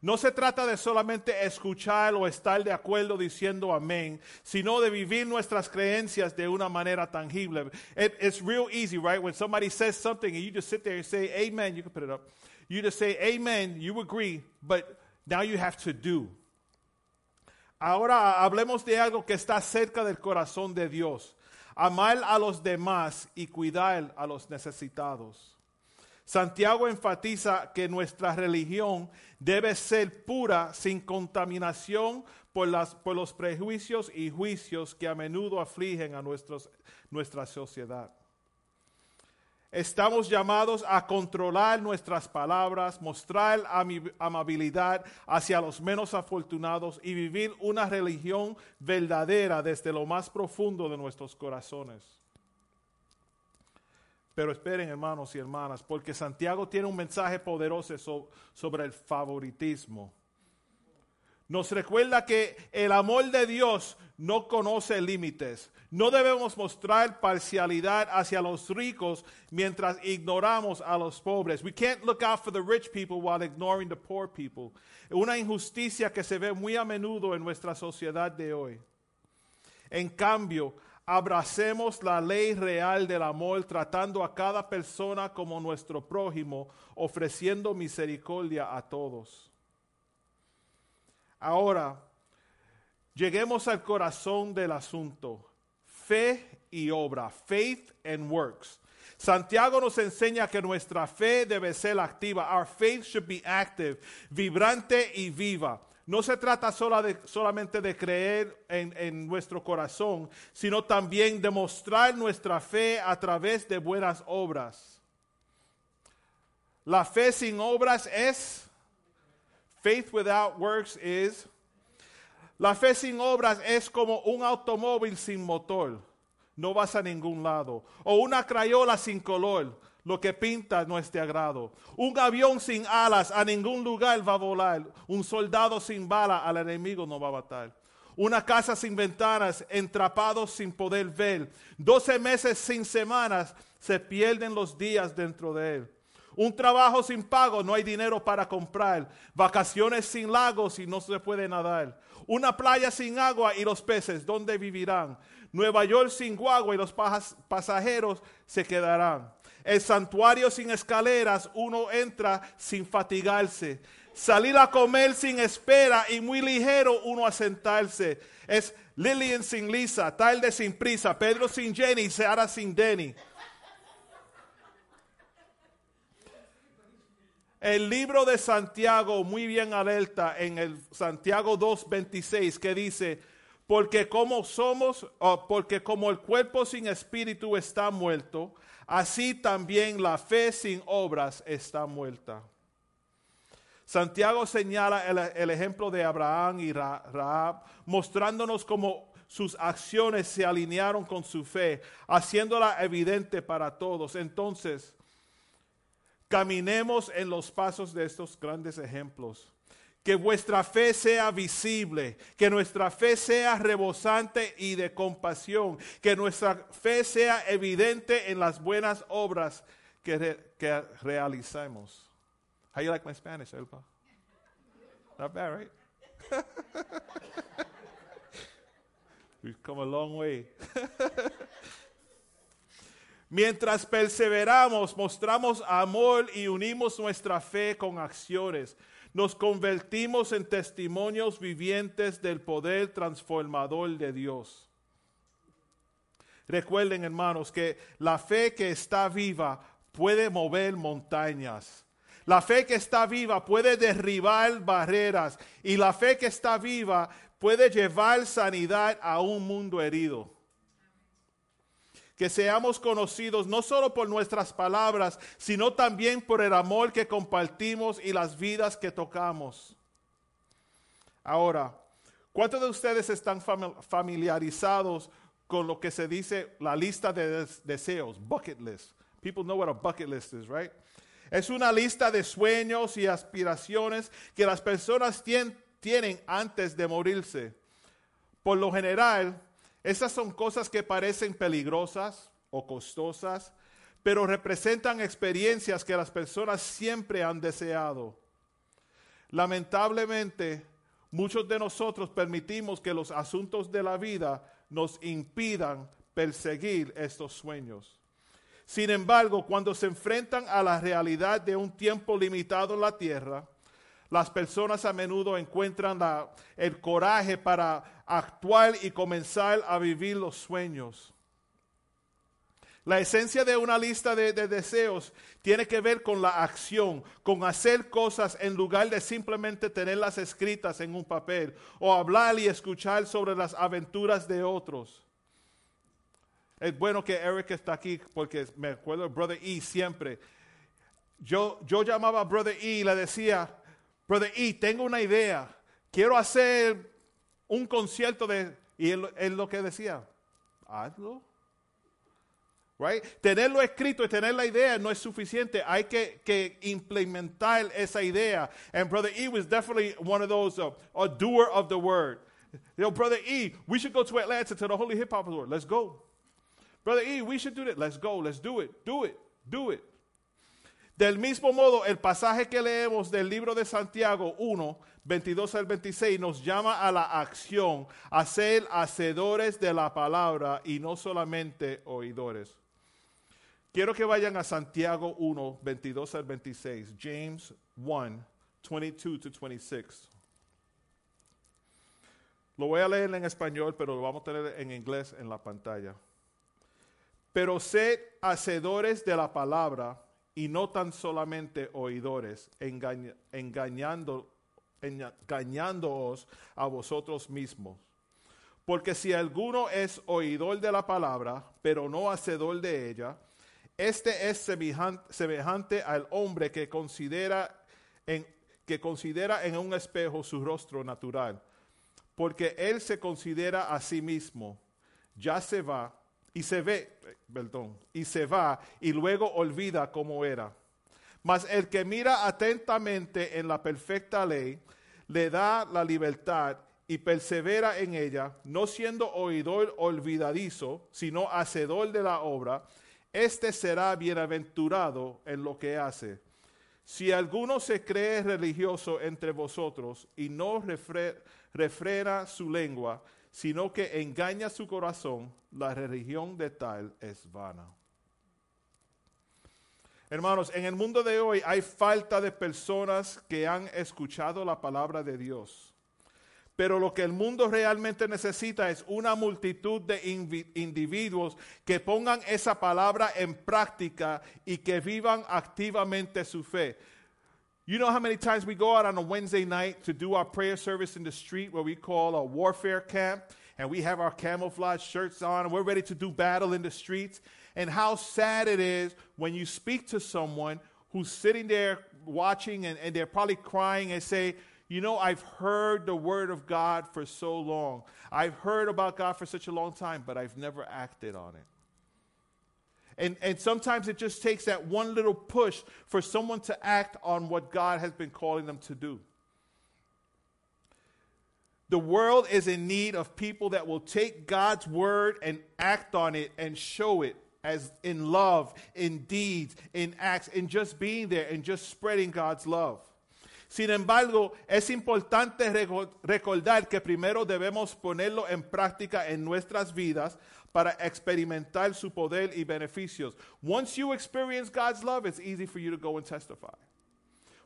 No se trata de solamente escuchar o estar de acuerdo diciendo amén, sino de vivir nuestras creencias de una manera tangible. It, it's real easy, right? When somebody says something and you just sit there and say amen, you can put it up. You just say amen, you agree, but now you have to do. Ahora hablemos de algo que está cerca del corazón de Dios. Amar a los demás y cuidar a los necesitados. Santiago enfatiza que nuestra religión debe ser pura, sin contaminación por, las, los prejuicios y juicios que a menudo afligen a nuestra sociedad. Estamos llamados a controlar nuestras palabras, mostrar amabilidad hacia los menos afortunados y vivir una religión verdadera desde lo más profundo de nuestros corazones. Pero esperen, hermanos y hermanas, porque Santiago tiene un mensaje poderoso sobre el favoritismo. Nos recuerda que el amor de Dios no conoce límites. No debemos mostrar parcialidad hacia los ricos mientras ignoramos a los pobres. We can't look out for the rich people while ignoring the poor people. Una injusticia que se ve muy a menudo en nuestra sociedad de hoy. En cambio, abracemos la ley real del amor tratando a cada persona como nuestro prójimo, ofreciendo misericordia a todos. Ahora, lleguemos al corazón del asunto. Fe y obra. Faith and works. Santiago nos enseña que nuestra fe debe ser activa. Our faith should be active, vibrante y viva. No se trata de, solamente de creer en, en, nuestro corazón, sino también de mostrar nuestra fe a través de buenas obras. La fe sin obras es Faith without works is. La fe sin obras es como un automóvil sin motor. No vas a ningún lado. O una crayola sin color. Lo que pinta no es de agrado. Un avión sin alas a ningún lugar va a volar. Un soldado sin bala al enemigo no va a matar. Una casa sin ventanas, entrapados sin poder ver. Doce meses sin semanas, se pierden los días dentro de él. Un trabajo sin pago, no hay dinero para comprar. Vacaciones sin lagos y no se puede nadar. Una playa sin agua y los peces, ¿dónde vivirán? Nueva York sin guagua y los pasajeros se quedarán. El santuario sin escaleras, uno entra sin fatigarse. Salir a comer sin espera y muy ligero uno a sentarse. Es Lillian sin Lisa, tarde sin prisa, Pedro sin Jenny, Sara sin Denny. El libro de Santiago muy bien alerta en el Santiago 2:26 que dice, porque como somos, porque como el cuerpo sin espíritu está muerto, así también la fe sin obras está muerta. Santiago señala el, ejemplo de Abraham y Ra- Rahab, mostrándonos cómo sus acciones se alinearon con su fe, haciéndola evidente para todos. Entonces, caminemos en los pasos de estos grandes ejemplos. Que vuestra fe sea visible, que nuestra fe sea rebosante y de compasión, que nuestra fe sea evidente en las buenas obras que, re- que realizamos. How you like my Spanish, Elba? Not bad, right? We've come a long way. Mientras perseveramos, mostramos amor y unimos nuestra fe con acciones. Nos convertimos en testimonios vivientes del poder transformador de Dios. Recuerden, hermanos, que la fe que está viva puede mover montañas. La fe que está viva puede derribar barreras. Y la fe que está viva puede llevar sanidad a un mundo herido que seamos conocidos no solo por nuestras palabras, sino también por el amor que compartimos y las vidas que tocamos. Ahora, ¿cuántos de ustedes están fami- familiarizados con lo que se dice la lista de des- deseos, bucket list? People know what a bucket list is, right? Es una lista de sueños y aspiraciones que las personas tien- tienen antes de morirse. Por lo general, esas son cosas que parecen peligrosas o costosas, pero representan experiencias que las personas siempre han deseado. Lamentablemente, muchos de nosotros permitimos que los asuntos de la vida nos impidan perseguir estos sueños. Sin embargo, cuando se enfrentan a la realidad de un tiempo limitado en la tierra, las personas a menudo encuentran el coraje para actuar y comenzar a vivir los sueños. La esencia de una lista de, de deseos tiene que ver con la acción, con hacer cosas en lugar de simplemente tenerlas escritas en un papel o hablar y escuchar sobre las aventuras de otros. Es bueno que Eric está aquí porque me acuerdo de Brother E siempre. Yo, yo llamaba a Brother E y le decía, Brother E, tengo una idea. Quiero hacer un concierto de... Y él, él lo que decía, hazlo. Right? Tenerlo escrito y tener la idea no es suficiente. Hay que, que implementar esa idea. And Brother E was definitely one of those, uh, a doer of the word. You know, Brother E, we should go to Atlanta to the Holy Hip Hop Award. Let's go. Brother E, we should do that. Let's go. Let's do it. Do it. Do it. Del mismo modo, el pasaje que leemos del libro de Santiago 1, 22 al 26 nos llama a la acción, a ser hacedores de la palabra y no solamente oidores. Quiero que vayan a Santiago 1, 22 al 26, James 1, 22 to 26. Lo voy a leer en español, pero lo vamos a tener en inglés en la pantalla. Pero sed hacedores de la palabra y no tan solamente oidores, engaña- engañando, engañándoos a vosotros mismos. Porque si alguno es oidor de la palabra, pero no hacedor de ella, este es semejan- semejante al hombre que considera en, que considera en un espejo su rostro natural, porque él se considera a sí mismo, ya se va y se ve, perdón, y se va y luego olvida cómo era. Mas el que mira atentamente en la perfecta ley, le da la libertad y persevera en ella, no siendo oidor olvidadizo, sino hacedor de la obra, este será bienaventurado en lo que hace. Si alguno se cree religioso entre vosotros y no refre- refrena su lengua, sino que engaña su corazón, la religión de tal es vana. Hermanos, en el mundo de hoy hay falta de personas que han escuchado la palabra de Dios. Pero lo que el mundo realmente necesita es una multitud de individuos que pongan esa palabra en práctica y que vivan activamente su fe. You know how many times we go out on a Wednesday night to do our prayer service in the street where we call a warfare camp and we have our camouflage shirts on and we're ready to do battle in the streets? And how sad it is when you speak to someone who's sitting there watching and, and they're probably crying and say, you know, I've heard the word of God for so long. I've heard about God for such a long time, but I've never acted on it. And, and sometimes it just takes that one little push for someone to act on what God has been calling them to do. The world is in need of people that will take God's word and act on it and show it as in love, in deeds, in acts, in just being there and just spreading God's love. Sin embargo, es importante recordar que primero debemos ponerlo en práctica en nuestras vidas para experimentar su poder y beneficios. Once you experience God's love, it's easy for you to go and testify.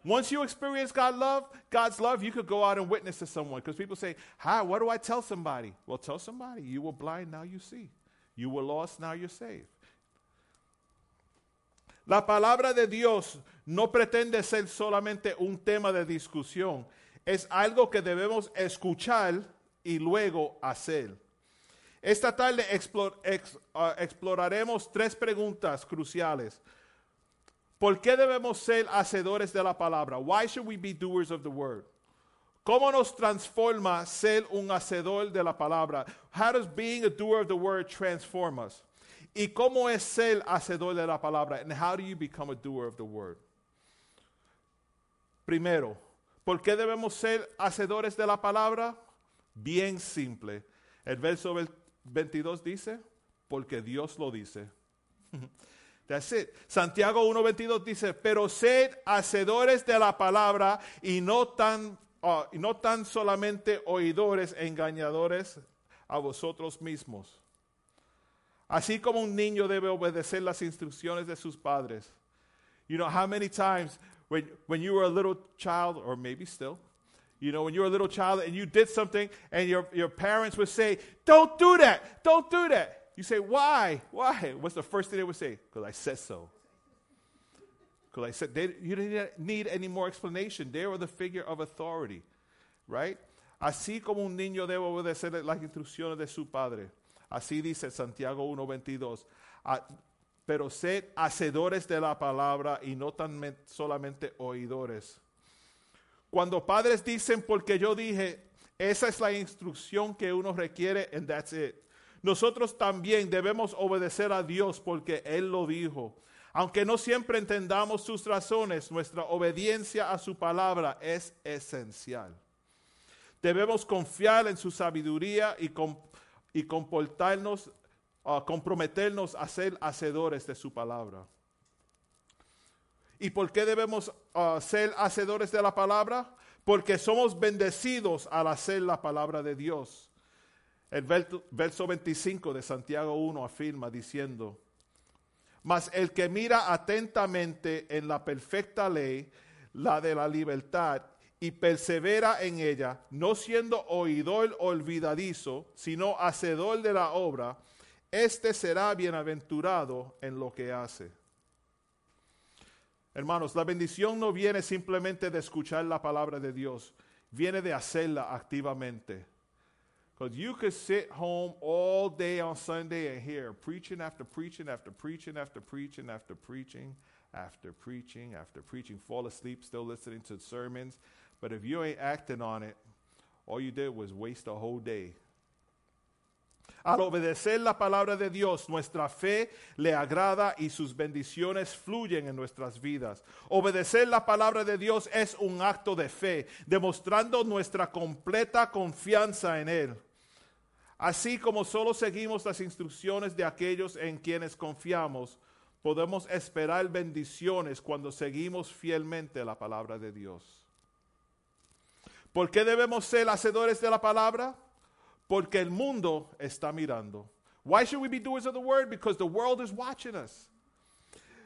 Once you experience God love, God's love, you could go out and witness to someone. Because people say, Hi, what do I tell somebody? Well, tell somebody. You were blind, now you see. You were lost, now you're saved. La palabra de Dios no pretende ser solamente un tema de discusión. Es algo que debemos escuchar y luego hacer. Esta tarde uh, exploraremos tres preguntas cruciales. ¿Por qué debemos ser hacedores de la palabra? Why should we be doers of the word? ¿Cómo nos transforma ser un hacedor de la palabra? How does being a doer of the word transform us? ¿Y cómo es ser hacedor de la palabra? And how do you become a doer of the word? Primero, ¿por qué debemos ser hacedores de la palabra? Bien simple. El verso 22 dice, porque Dios lo dice. That's it. Santiago 1.22 dice, pero sed hacedores de la palabra y no tan, uh, no tan solamente oidores engañadores a vosotros mismos. Así como un niño debe obedecer las instrucciones de sus padres. You know, how many times when, when you were a little child, or maybe still, you know, when you were a little child and you did something and your, your parents would say, Don't do that, don't do that. You say, why? Why? What's the first thing they would say? Because I said so. Because I said, they, you didn't need any more explanation. They were the figure of authority, right? Así como un niño debe obedecer las instrucciones de su padre. Así dice Santiago 1.22. Ah, pero sed hacedores de la palabra y no tan solamente oidores. Cuando padres dicen, porque yo dije, esa es la instrucción que uno requiere, and that's it. Nosotros también debemos obedecer a Dios porque Él lo dijo. Aunque no siempre entendamos sus razones, nuestra obediencia a su palabra es esencial. Debemos confiar en su sabiduría y, y comportarnos, ah, comprometernos a ser hacedores de su palabra. ¿Y por qué debemos ah, ser hacedores de la palabra? Porque somos bendecidos al hacer la palabra de Dios. El verso 25 de Santiago 1 afirma diciendo, mas el que mira atentamente en la perfecta ley, la de la libertad, y persevera en ella, no siendo oidor olvidadizo, sino hacedor de la obra, éste será bienaventurado en lo que hace. Hermanos, la bendición no viene simplemente de escuchar la palabra de Dios, viene de hacerla activamente. Because you could sit home all day on Sunday and hear preaching after preaching after preaching after preaching after preaching after preaching after preaching, fall asleep still listening to sermons. But if you ain't acting on it, all you did was waste a whole day. Al obedecer la palabra de Dios, nuestra fe le agrada y sus bendiciones fluyen en nuestras vidas. Obedecer la palabra de Dios es un acto de fe, demostrando nuestra completa confianza en Él. Así como solo seguimos las instrucciones de aquellos en quienes confiamos, podemos esperar bendiciones cuando seguimos fielmente la palabra de Dios. ¿Por qué debemos ser hacedores de la palabra? Porque el mundo está mirando. Why should we be doers of the word? Because the world is watching us.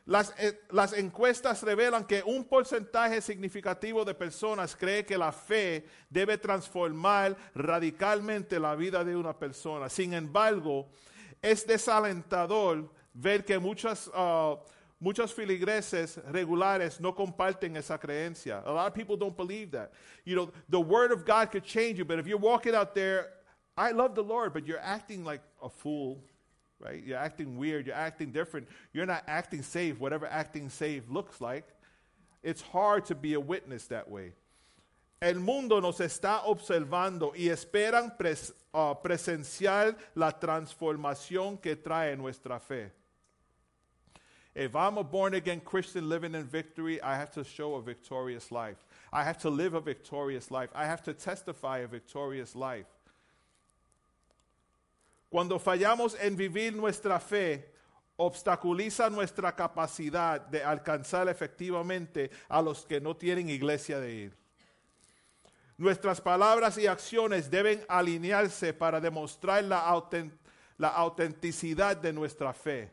Las, eh, las, encuestas revelan que un porcentaje significativo de personas cree que la fe debe transformar radicalmente la vida de una persona. Sin embargo, es desalentador ver que muchas, uh, muchos filigreses regulares no comparten esa creencia. A lot of people don't believe that. You know, the word of God could change you, but if you're walking out there, I love the Lord, but you're acting like a fool right? You're acting weird, you're acting different, you're not acting safe, whatever acting safe looks like. it's hard to be a witness that way. El mundo nos está observando y esperan pres- uh, presenciar la transformación que trae nuestra fe. If I'm a born again Christian living in victory, I have to show a victorious life. I have to live a victorious life. I have to testify a victorious life. Cuando fallamos en vivir nuestra fe, obstaculiza nuestra capacidad de alcanzar efectivamente a los que no tienen iglesia de ir. Nuestras palabras y acciones deben alinearse para demostrar la, autent- la autenticidad de nuestra fe.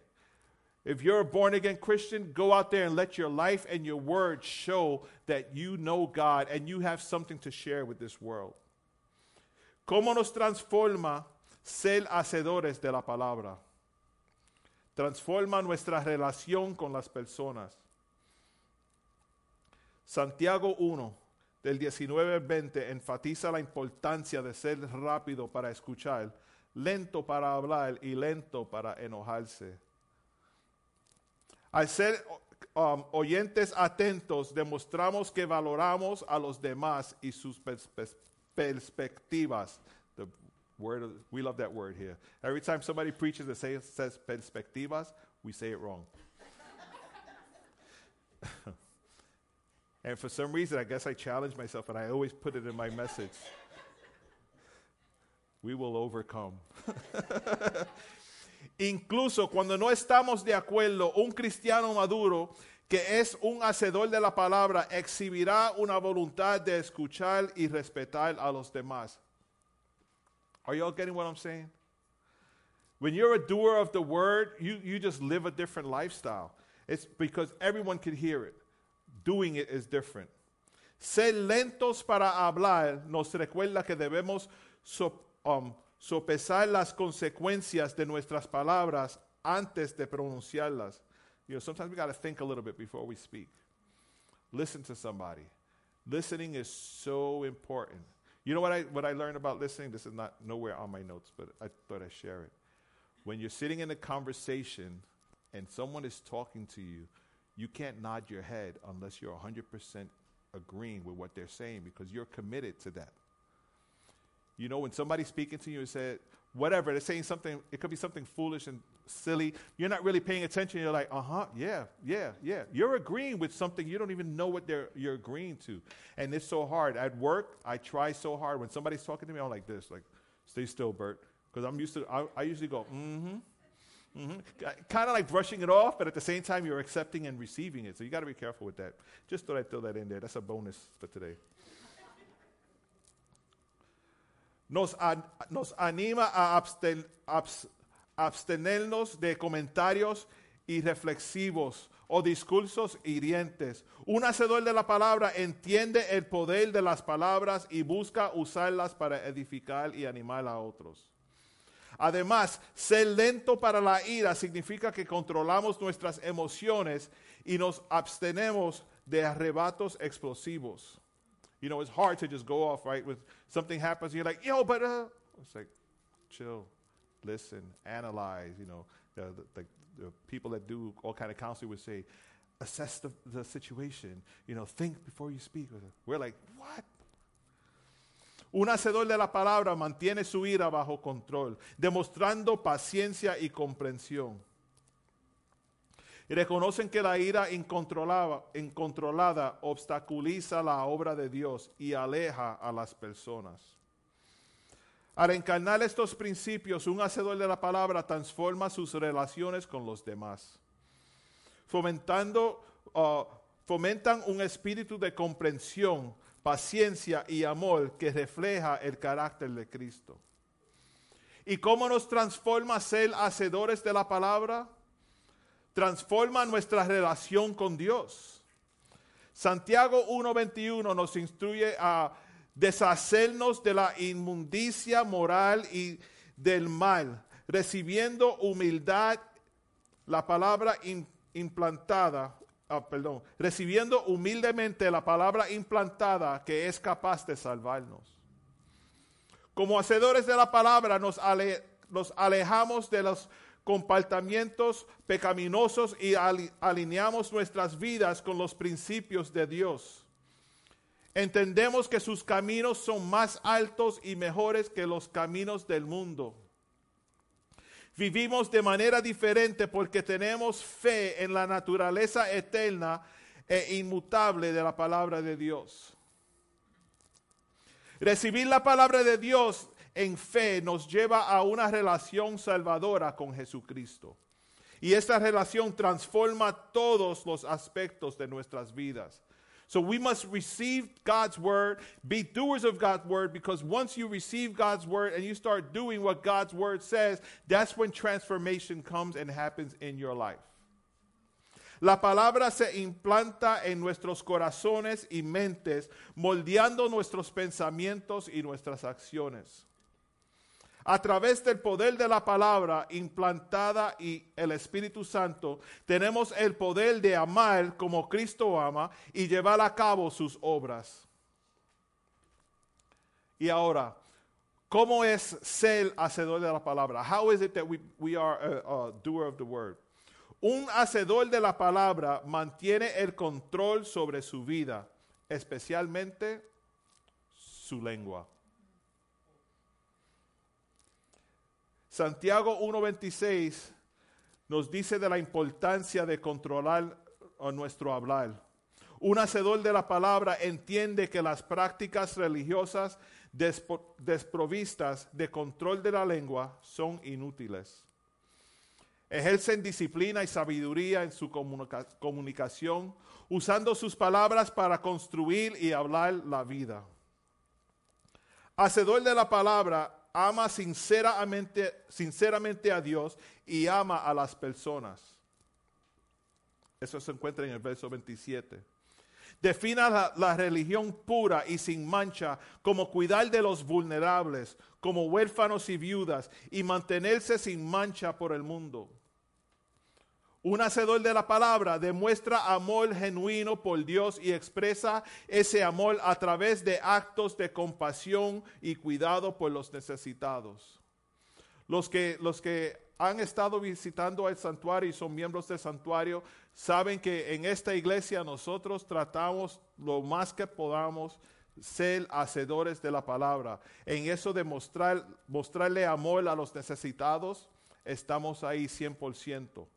If you're a born again Christian, go out there and let your life and your words show that you know God and you have something to share with this world. ¿Cómo nos transforma ser hacedores de la palabra? Transforma nuestra relación con las personas. Santiago 1, del 19 al 20, enfatiza la importancia de ser rápido para escuchar, lento para hablar y lento para enojarse. Al ser um, oyentes atentos, demostramos que valoramos a los demás y sus pers- pers- perspectivas. Word, we love that word here. Every time somebody preaches and say, says perspectivas, we say it wrong. and for some reason, I guess I challenge myself and I always put it in my message. We will overcome. Incluso cuando no estamos de acuerdo, un cristiano maduro que es un hacedor de la palabra exhibirá una voluntad de escuchar y respetar a los demás. Are y'all getting what I'm saying? When you're a doer of the word, you, you just live a different lifestyle. It's because everyone can hear it. Doing it is different. Ser lentos para hablar nos recuerda que debemos so- um, sopesar las consecuencias de nuestras palabras antes de pronunciarlas. You know, sometimes we got to think a little bit before we speak. Listen to somebody. Listening is so important. You know what I what I learned about listening? This is not nowhere on my notes, but I thought I'd share it. When you're sitting in a conversation and someone is talking to you, you can't nod your head unless you're 100% agreeing with what they're saying because you're committed to that. You know, when somebody's speaking to you and said, whatever, they're saying something, it could be something foolish and silly. You're not really paying attention. You're like, uh huh, yeah, yeah, yeah. You're agreeing with something you don't even know what you're agreeing to. And it's so hard. At work, I try so hard. When somebody's talking to me, I'm like this, like, stay still, Bert. Because I'm used to, I, I usually go, mm hmm. Mm-hmm. Kind of like brushing it off, but at the same time, you're accepting and receiving it. So you got to be careful with that. Just thought I'd throw that in there. That's a bonus for today. Nos, nos anima a absten- abs- abstenernos de comentarios irreflexivos o discursos hirientes. Un hacedor de la palabra entiende el poder de las palabras y busca usarlas para edificar y animar a otros. Además, ser lento para la ira significa que controlamos nuestras emociones y nos abstenemos de arrebatos explosivos. You know, it's hard to just go off, right? With something happens, you're like, yo, but uh, it's like, chill, listen, analyze. You know, the, the, the, the people that do all kind of counseling would say, assess the, the situation. You know, think before you speak. We're like, what? Un hacedor de la palabra mantiene su ira bajo control, demostrando paciencia y comprensión. Y reconocen que la ira incontrolada, obstaculiza la obra de Dios y aleja a las personas. Al encarnar estos principios, un hacedor de la palabra transforma sus relaciones con los demás, fomentando, uh, fomentan un espíritu de comprensión, paciencia y amor que refleja el carácter de Cristo. ¿Y cómo nos transforma ser hacedores de la palabra? Transforma nuestra relación con Dios. Santiago 1.21 nos instruye a deshacernos de la inmundicia moral y del mal, recibiendo humildad, la palabra im- implantada, ah, perdón, recibiendo humildemente la palabra implantada que es capaz de salvarnos. Como hacedores de la palabra nos, ale- nos alejamos de los comportamientos pecaminosos y ali- alineamos nuestras vidas con los principios de Dios. Entendemos que sus caminos son más altos y mejores que los caminos del mundo. Vivimos de manera diferente porque tenemos fe en la naturaleza eterna e inmutable de la palabra de Dios. Recibir la palabra de Dios en fe nos lleva a una relación salvadora con Jesucristo. Y esta relación transforma todos los aspectos de nuestras vidas. So we must receive God's word, be doers of God's word, because once you receive God's word and you start doing what God's word says, that's when transformation comes and happens in your life. La palabra se implanta en nuestros corazones y mentes, moldeando nuestros pensamientos y nuestras acciones. A través del poder de la palabra implantada y el Espíritu Santo, tenemos el poder de amar como Cristo ama y llevar a cabo sus obras. Y ahora, ¿cómo es ser hacedor de la palabra? How is it that we, we are a, a doer of the word? Un hacedor de la palabra mantiene el control sobre su vida, especialmente su lengua. Santiago 1.26 nos dice de la importancia de controlar nuestro hablar. Un hacedor de la palabra entiende que las prácticas religiosas desprovistas de control de la lengua son inútiles. Ejercen disciplina y sabiduría en su comunica- comunicación, usando sus palabras para construir y hablar la vida. Hacedor de la palabra ama sinceramente, sinceramente a Dios y ama a las personas. Eso se encuentra en el verso 27. Defina la, la religión pura y sin mancha como cuidar de los vulnerables, como huérfanos y viudas, y mantenerse sin mancha por el mundo. Un hacedor de la palabra demuestra amor genuino por Dios y expresa ese amor a través de actos de compasión y cuidado por los necesitados. Los que, los que han estado visitando el santuario y son miembros del santuario saben que en esta iglesia nosotros tratamos lo más que podamos ser hacedores de la palabra. En eso de mostrar, mostrarle amor a los necesitados, estamos ahí 100%.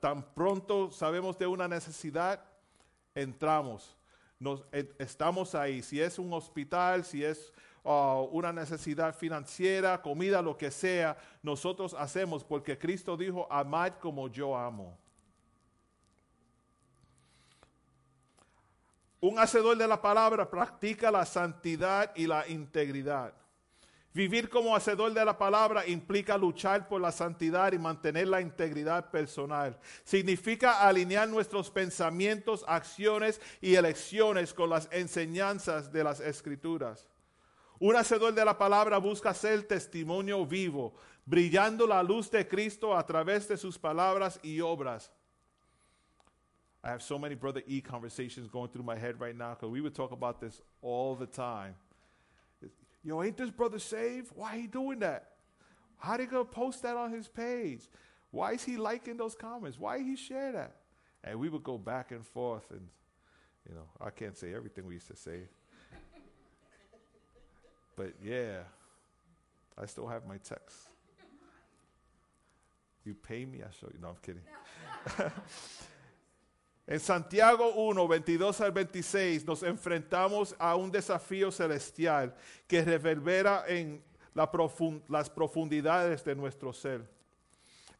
Tan pronto sabemos de una necesidad, entramos. Nos, estamos ahí. Si es un hospital, si es uh, una necesidad financiera, comida, lo que sea, nosotros hacemos porque Cristo dijo, amad como yo amo. Un hacedor de la palabra practica la santidad y la integridad. Vivir como hacedor de la palabra implica luchar por la santidad y mantener la integridad personal. Significa alinear nuestros pensamientos, acciones y elecciones con las enseñanzas de las escrituras. Un hacedor de la palabra busca ser testimonio vivo, brillando la luz de Cristo a través de sus palabras y obras. I have so many Brother E conversations going through my head right now because we would talk about this all the time. Yo, ain't this brother saved? Why he doing that? How they gonna post that on his page? Why is he liking those comments? Why he share that? And we would go back and forth, and you know, I can't say everything we used to say, but yeah, I still have my texts. You pay me, I show you. No, I'm kidding. En Santiago 1, 22 al 26 nos enfrentamos a un desafío celestial que reverbera en la profun- las profundidades de nuestro ser.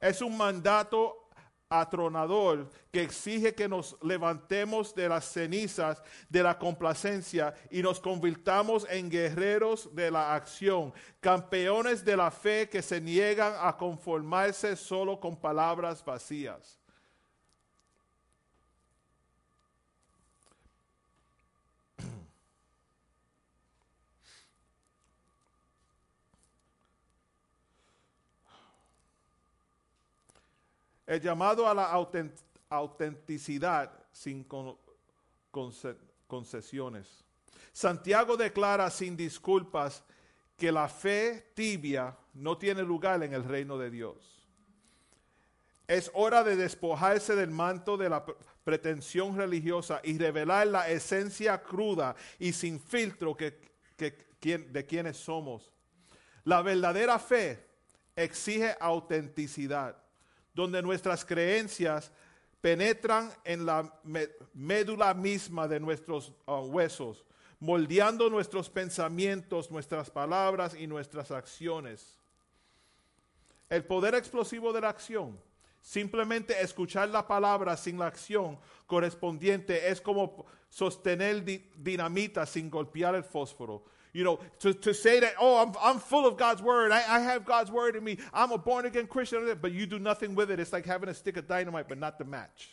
Es un mandato atronador que exige que nos levantemos de las cenizas de la complacencia y nos convirtamos en guerreros de la acción, campeones de la fe que se niegan a conformarse solo con palabras vacías. El llamado a la autent- autenticidad sin con- conce- concesiones. Santiago declara sin disculpas que la fe tibia no tiene lugar en el reino de Dios. Es hora de despojarse del manto de la pretensión religiosa y revelar la esencia cruda y sin filtro que, de quienes somos. La verdadera fe exige autenticidad, donde nuestras creencias penetran en la médula misma de nuestros uh, huesos, moldeando nuestros pensamientos, nuestras palabras y nuestras acciones. El poder explosivo de la acción Simplemente escuchar la palabra sin la acción correspondiente es como sostener dinamita sin golpear el fósforo. You know, to, to say that, oh, I'm, I'm full of God's word. I, I have God's word in me. I'm a born again Christian, but you do nothing with it. It's like having a stick of dynamite, but not the match.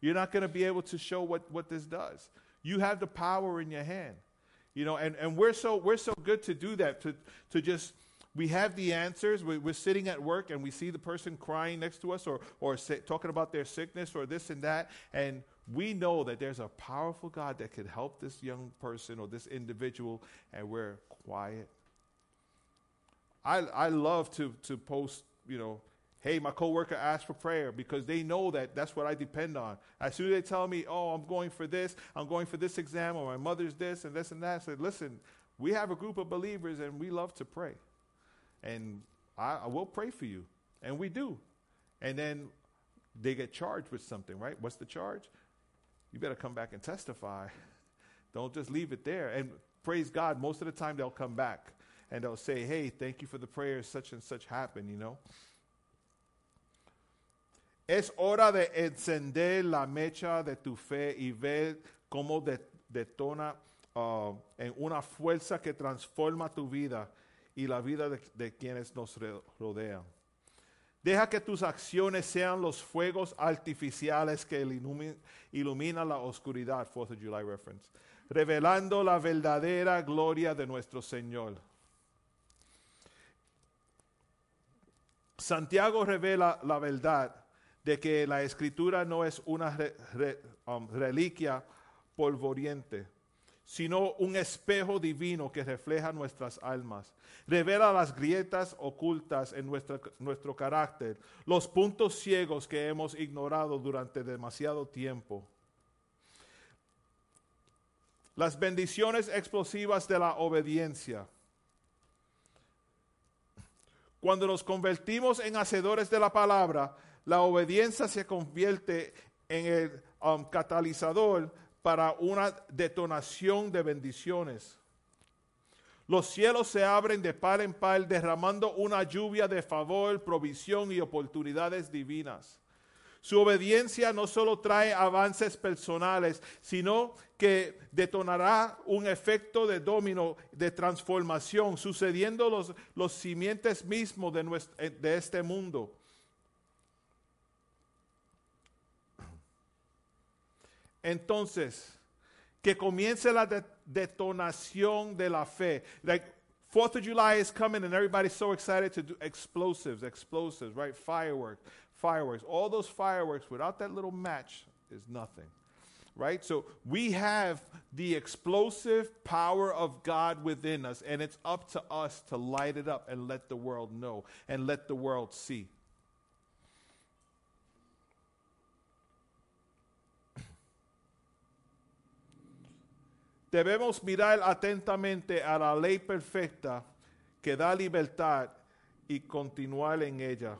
You're not going to be able to show what, what this does. You have the power in your hand. You know, and, and we're so we're so good to do that, to to just we have the answers. We, are sitting at work and we see the person crying next to us or, or say, talking about their sickness or this and that. And we know that there's a powerful God that could help this young person or this individual, and we're quiet. I, I love to, to post, you know, hey, my coworker asked for prayer because they know that that's what I depend on. As soon as they tell me, oh, I'm going for this, I'm going for this exam, or my mother's this and this and that, I said, listen, we have a group of believers and we love to pray and I, I will pray for you. And we do. And then they get charged with something, right? What's the charge? You better come back and testify. Don't just leave it there. And praise God, most of the time they'll come back and they'll say, hey, thank you for the prayers, such and such happened, you know. Es hora de encender la mecha de tu fe y ver cómo de, detona uh, en una fuerza que transforma tu vida y la vida de, quienes nos rodean. Deja que tus acciones sean los fuegos artificiales que iluminan la oscuridad, 4th of July reference, revelando la verdadera gloria de nuestro Señor. Santiago revela la verdad de que la escritura no es una um, reliquia polvoriente, sino un espejo divino que refleja nuestras almas. Revela las grietas ocultas en nuestro, carácter, los puntos ciegos que hemos ignorado durante demasiado tiempo. Las bendiciones explosivas de la obediencia. Cuando nos convertimos en hacedores de la palabra, la obediencia se convierte en el um, catalizador para una detonación de bendiciones. Los cielos se abren de par en par, derramando una lluvia de favor, provisión y oportunidades divinas. Su obediencia no solo trae avances personales, sino que detonará un efecto de domino, de transformación, sucediendo los, los simientes mismos de, de este mundo. Entonces, que comience la detonación de la fe. Like, Fourth of July is coming and everybody's so excited to do explosives, explosives, right? Fireworks, fireworks. All those fireworks without that little match is nothing, right? So we have the explosive power of God within us, and it's up to us to light it up and let the world know and let the world see. Debemos mirar atentamente a la ley perfecta que da libertad y continuar en ella.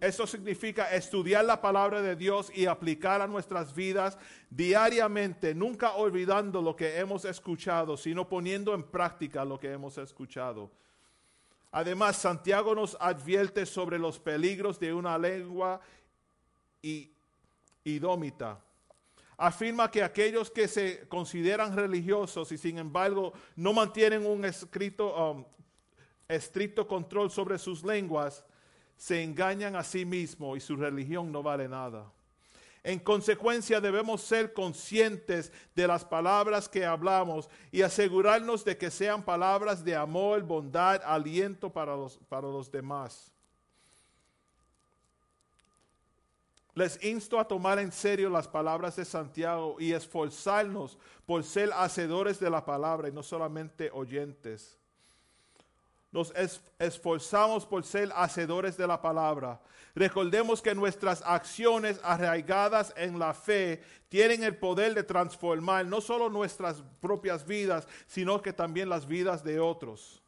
Eso significa estudiar la palabra de Dios y aplicar a nuestras vidas diariamente, nunca olvidando lo que hemos escuchado, sino poniendo en práctica lo que hemos escuchado. Además, Santiago nos advierte sobre los peligros de una lengua idómita afirma que aquellos que se consideran religiosos y sin embargo no mantienen un escrito, um, estricto control sobre sus lenguas, se engañan a sí mismos y su religión no vale nada. En consecuencia, debemos ser conscientes de las palabras que hablamos y asegurarnos de que sean palabras de amor, bondad, aliento para los, para los demás. Les insto a tomar en serio las palabras de Santiago y esforzarnos por ser hacedores de la palabra y no solamente oyentes. nos es- esforzamos por ser hacedores de la palabra. Recordemos que nuestras acciones arraigadas en la fe tienen el poder de transformar no solo nuestras propias vidas, sino que también las vidas de otros.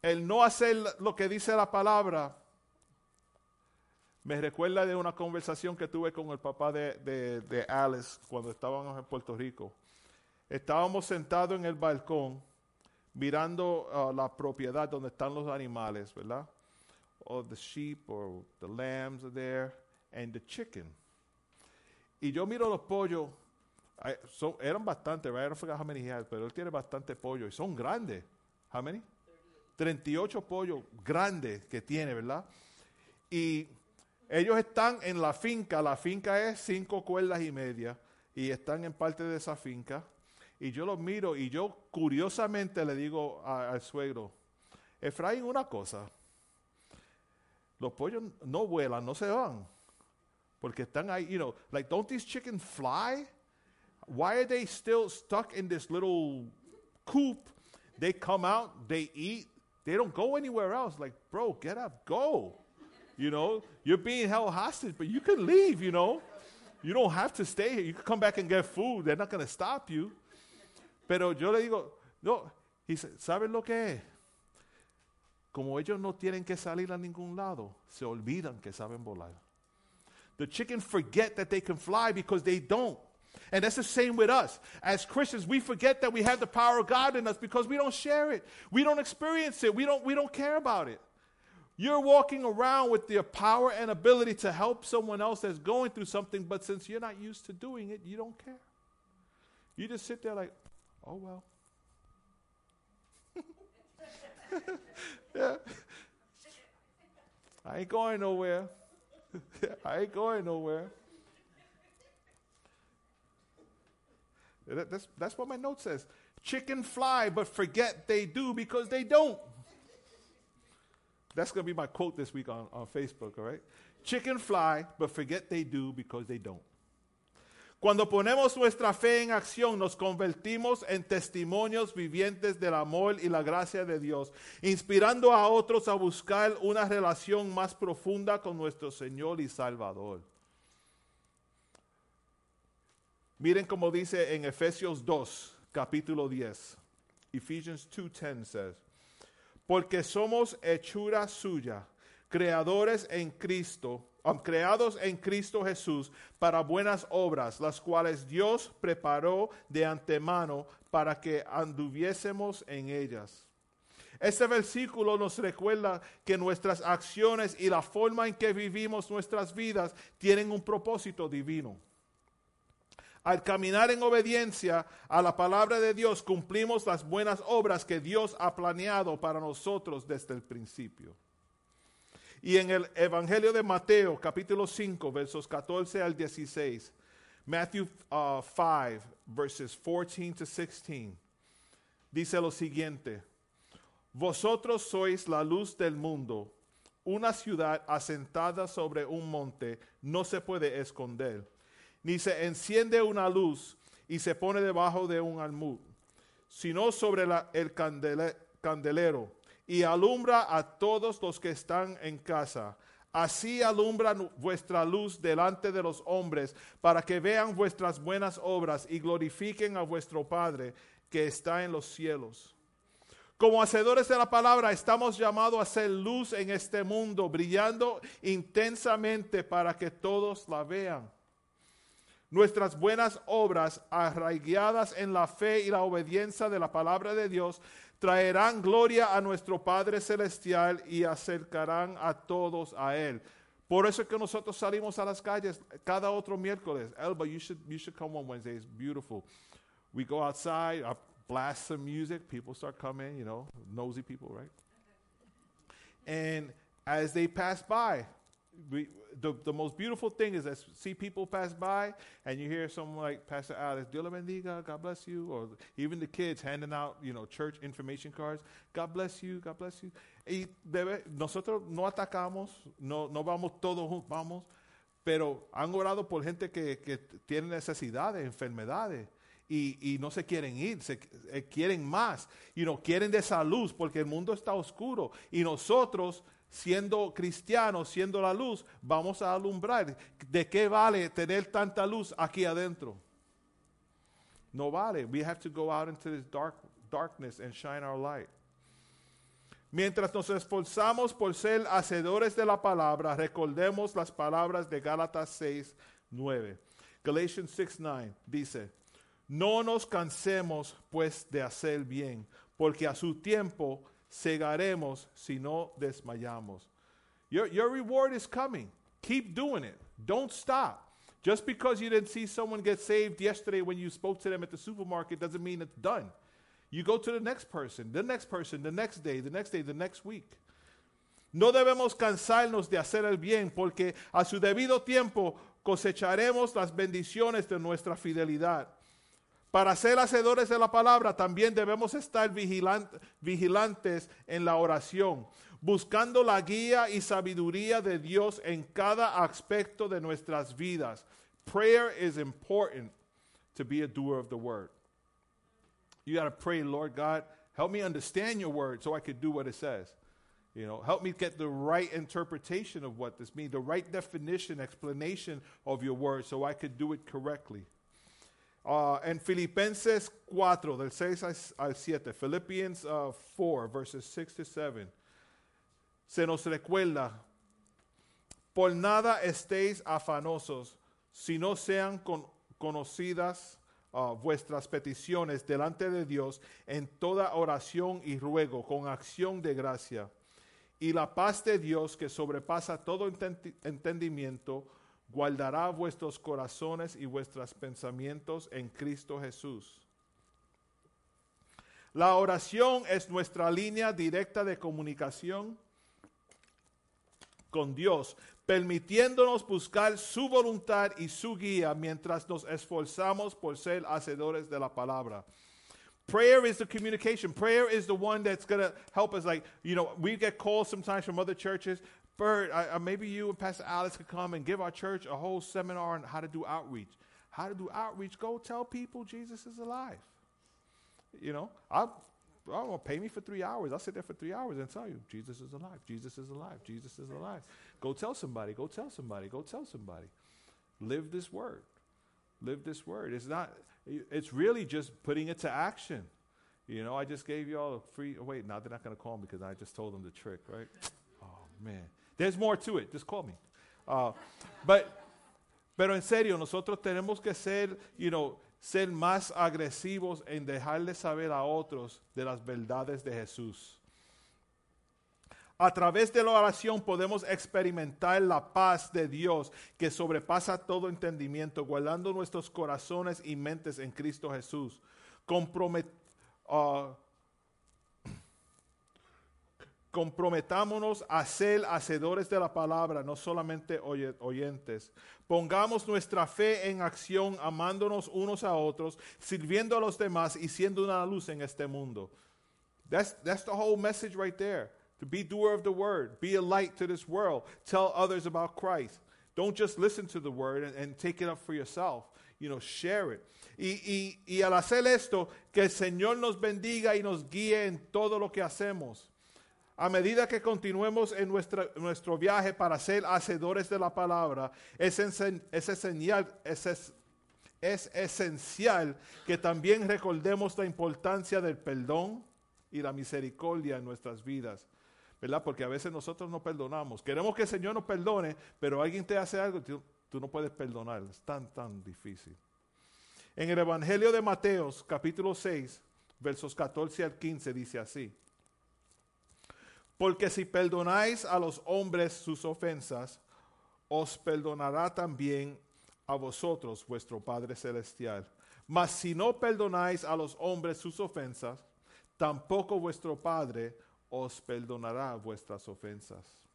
El no hacer lo que dice la palabra me recuerda de una conversación que tuve con el papá de, de- de Alice cuando estábamos en Puerto Rico. Estábamos sentados en el balcón mirando uh, la propiedad donde están los animales, ¿verdad? Or the sheep or the lambs are there and the chicken. Y yo miro los pollos, I- son- eran bastante, right? I don't forget how many he pero él tiene bastante pollo y son grandes. How many? 38 pollos grandes que tiene, ¿verdad? Y ellos están en la finca, la finca es cinco cuerdas y media, y están en parte de esa finca. Y yo los miro y yo curiosamente le digo a- al suegro, Efraín, una cosa, los pollos no vuelan, no se van, porque están ahí, you know, like, don't these chickens fly? Why are they still stuck in this little coop? They come out, they eat, they don't go anywhere else. Like, bro, get up, go. You know, you're being held hostage, but you can leave, you know. You don't have to stay here. You can come back and get food. They're not going to stop you. Pero yo le digo, no, y sa- ¿saben lo que es? Como ellos no tienen que salir a ningún lado, se olvidan que saben volar. The chickens forget that they can fly because they don't. And that's the same with us. As Christians, we forget that we have the power of God in us because we don't share it. We don't experience it. We don't, we don't care about it. You're walking around with the power and ability to help someone else that's going through something, but since you're not used to doing it, you don't care. You just sit there like, oh well. yeah. I ain't going nowhere. I ain't going nowhere. That- That's, that's what my note says. Chicken fly, but forget they do because they don't. That's going to be my quote this week on, on Facebook, all right? Chicken fly, but forget they do because they don't. Cuando ponemos nuestra fe en acción, nos convertimos en testimonios vivientes del amor y la gracia de Dios, inspirando a otros a buscar una relación más profunda con nuestro Señor y Salvador. Miren como dice en Efesios 2, capítulo 10. Ephesians 2:10 says, porque somos hechura suya, creadores en Cristo, creados en Cristo Jesús para buenas obras, las cuales Dios preparó de antemano para que anduviésemos en ellas. Este versículo nos recuerda que nuestras acciones y la forma en que vivimos nuestras vidas tienen un propósito divino. Al caminar en obediencia a la palabra de Dios, cumplimos las buenas obras que Dios ha planeado para nosotros desde el principio. Y en el Evangelio de Mateo, capítulo 5, versos 14 al 16, Matthew uh, 5, verses 14 to 16, dice lo siguiente, Vosotros sois la luz del mundo. Una ciudad asentada sobre un monte no se puede esconder ni se enciende una luz y se pone debajo de un almud, sino sobre el candele- candelero y alumbra a todos los que están en casa. Así alumbra vuestra luz delante de los hombres, para que vean vuestras buenas obras y glorifiquen a vuestro Padre que está en los cielos. Como hacedores de la palabra, estamos llamados a ser luz en este mundo, brillando intensamente para que todos la vean. Nuestras buenas obras, arraigadas en la fe y la obediencia de la palabra de Dios, traerán gloria a nuestro Padre Celestial y acercarán a todos a Él. Por eso es que nosotros salimos a las calles cada otro miércoles. Elba, you should, you should come on Wednesday. It's beautiful. We go outside, I blast some music, people start coming, you know, nosy people, right? And as they pass by, we, the, the most beautiful thing is that see people pass by and you hear someone like Pastor Alex, Dios bendiga, God bless you, or even the kids handing out, you know, church information cards, God bless you, God bless you. Y debe, nosotros no atacamos, no, no vamos todos juntos, vamos, pero han orado por gente que, que tiene necesidades, enfermedades. y, y no se quieren ir, se eh, quieren más, y no quieren de esa luz porque el mundo está oscuro y nosotros siendo cristianos, siendo la luz, vamos a alumbrar. ¿De qué vale tener tanta luz aquí adentro? No vale. We have to go out into this dark, darkness and shine our light. Mientras nos esforzamos por ser hacedores de la palabra, recordemos las palabras de Gálatas 6, 9. Galatians 6, 9 dice, no nos cansemos pues de hacer bien, porque a su tiempo segaremos si no desmayamos. Your, your reward is coming. Keep doing it. Don't stop. Just because you didn't see someone get saved yesterday when you spoke to them at the supermarket doesn't mean it's done. You go to the next person, the next person, the next day, the next day, the next week. No debemos cansarnos de hacer el bien, porque a su debido tiempo cosecharemos las bendiciones de nuestra fidelidad. Para ser hacedores de la palabra también debemos estar vigilantes en la oración, buscando la guía y sabiduría de Dios en cada aspecto de nuestras vidas. Prayer is important to be a doer of the word. You got to pray, Lord God, help me understand your word so I could do what it says. You know, help me get the right interpretation of what this means, the right definition, explanation of your word so I could do it correctly. Uh, en Filipenses 4, del 6 al 7, Philippians uh, 4, verses 6 to 7, se nos recuerda, por nada estéis afanosos, si no sean con, conocidas uh, vuestras peticiones delante de Dios en toda oración y ruego, con acción de gracia. Y la paz de Dios que sobrepasa todo entendimiento, guardará vuestros corazones y vuestros pensamientos en Cristo Jesús. La oración es nuestra línea directa de comunicación con Dios, permitiéndonos buscar su voluntad y su guía mientras nos esforzamos por ser hacedores de la palabra. Prayer is the communication. Prayer is the one that's going to help us. Like, you know, we get calls sometimes from other churches. Bert, I, uh, uh, maybe you and Pastor Alex could come and give our church a whole seminar on how to do outreach. How to do outreach? Go tell people Jesus is alive. You know, I, oh, pay me for three hours. I'll sit there for three hours and tell you Jesus is alive. Jesus is alive. Jesus is alive. Go tell somebody. Go tell somebody. Go tell somebody. Live this word. Live this word. It's not. It's really just putting it to action. You know, I just gave you all a free. Oh, wait, now they're not going to call me because I just told them the trick, right? Oh man. There's more to it. Just call me. Uh, but, pero en serio, nosotros tenemos que ser, you know, ser más agresivos en dejarle saber a otros de las verdades de Jesús. A través de la oración podemos experimentar la paz de Dios que sobrepasa todo entendimiento, guardando nuestros corazones y mentes en Cristo Jesús. Uh, comprometámonos a ser hacedores de la palabra, no solamente oyentes. Pongamos nuestra fe en acción, amándonos unos a otros, sirviendo a los demás y siendo una luz en este mundo. That's, that's the whole message right there. To be doer of the word, be a light to this world, tell others about Christ. Don't just listen to the word and, take it up for yourself. You know, share it. Y, y al hacer esto, que el Señor nos bendiga y nos guíe en todo lo que hacemos. A medida que continuemos en nuestro viaje para ser hacedores de la palabra, es, esencial, es, es esencial que también recordemos la importancia del perdón y la misericordia en nuestras vidas. ¿Verdad? Porque a veces nosotros no perdonamos. Queremos que el Señor nos perdone, pero alguien te hace algo, tú, tú no puedes perdonar. Es tan, tan difícil. En el Evangelio de Mateos, capítulo 6, versos 14 al 15, dice así. Porque si perdonáis a los hombres sus ofensas, os perdonará también a vosotros vuestro Padre Celestial. Mas si no perdonáis a los hombres sus ofensas, tampoco vuestro Padre os perdonará vuestras ofensas.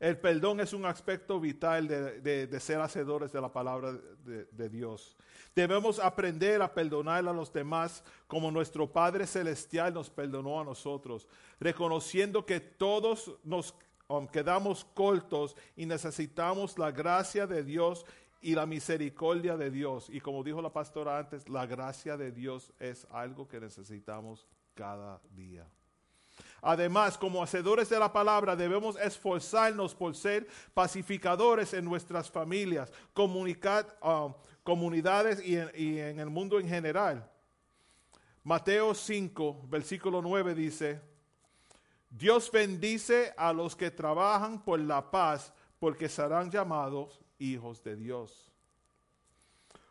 El perdón es un aspecto vital de, ser hacedores de la palabra de, Dios. Debemos aprender a perdonar a los demás como nuestro Padre Celestial nos perdonó a nosotros, reconociendo que todos nos quedamos cortos y necesitamos la gracia de Dios y la misericordia de Dios. Y como dijo la pastora antes, la gracia de Dios es algo que necesitamos cada día. Además, como hacedores de la palabra, debemos esforzarnos por ser pacificadores en nuestras familias, um, comunidades y en, y en el mundo en general. Mateo 5, versículo 9 dice, Dios bendice a los que trabajan por la paz, porque serán llamados hijos de Dios.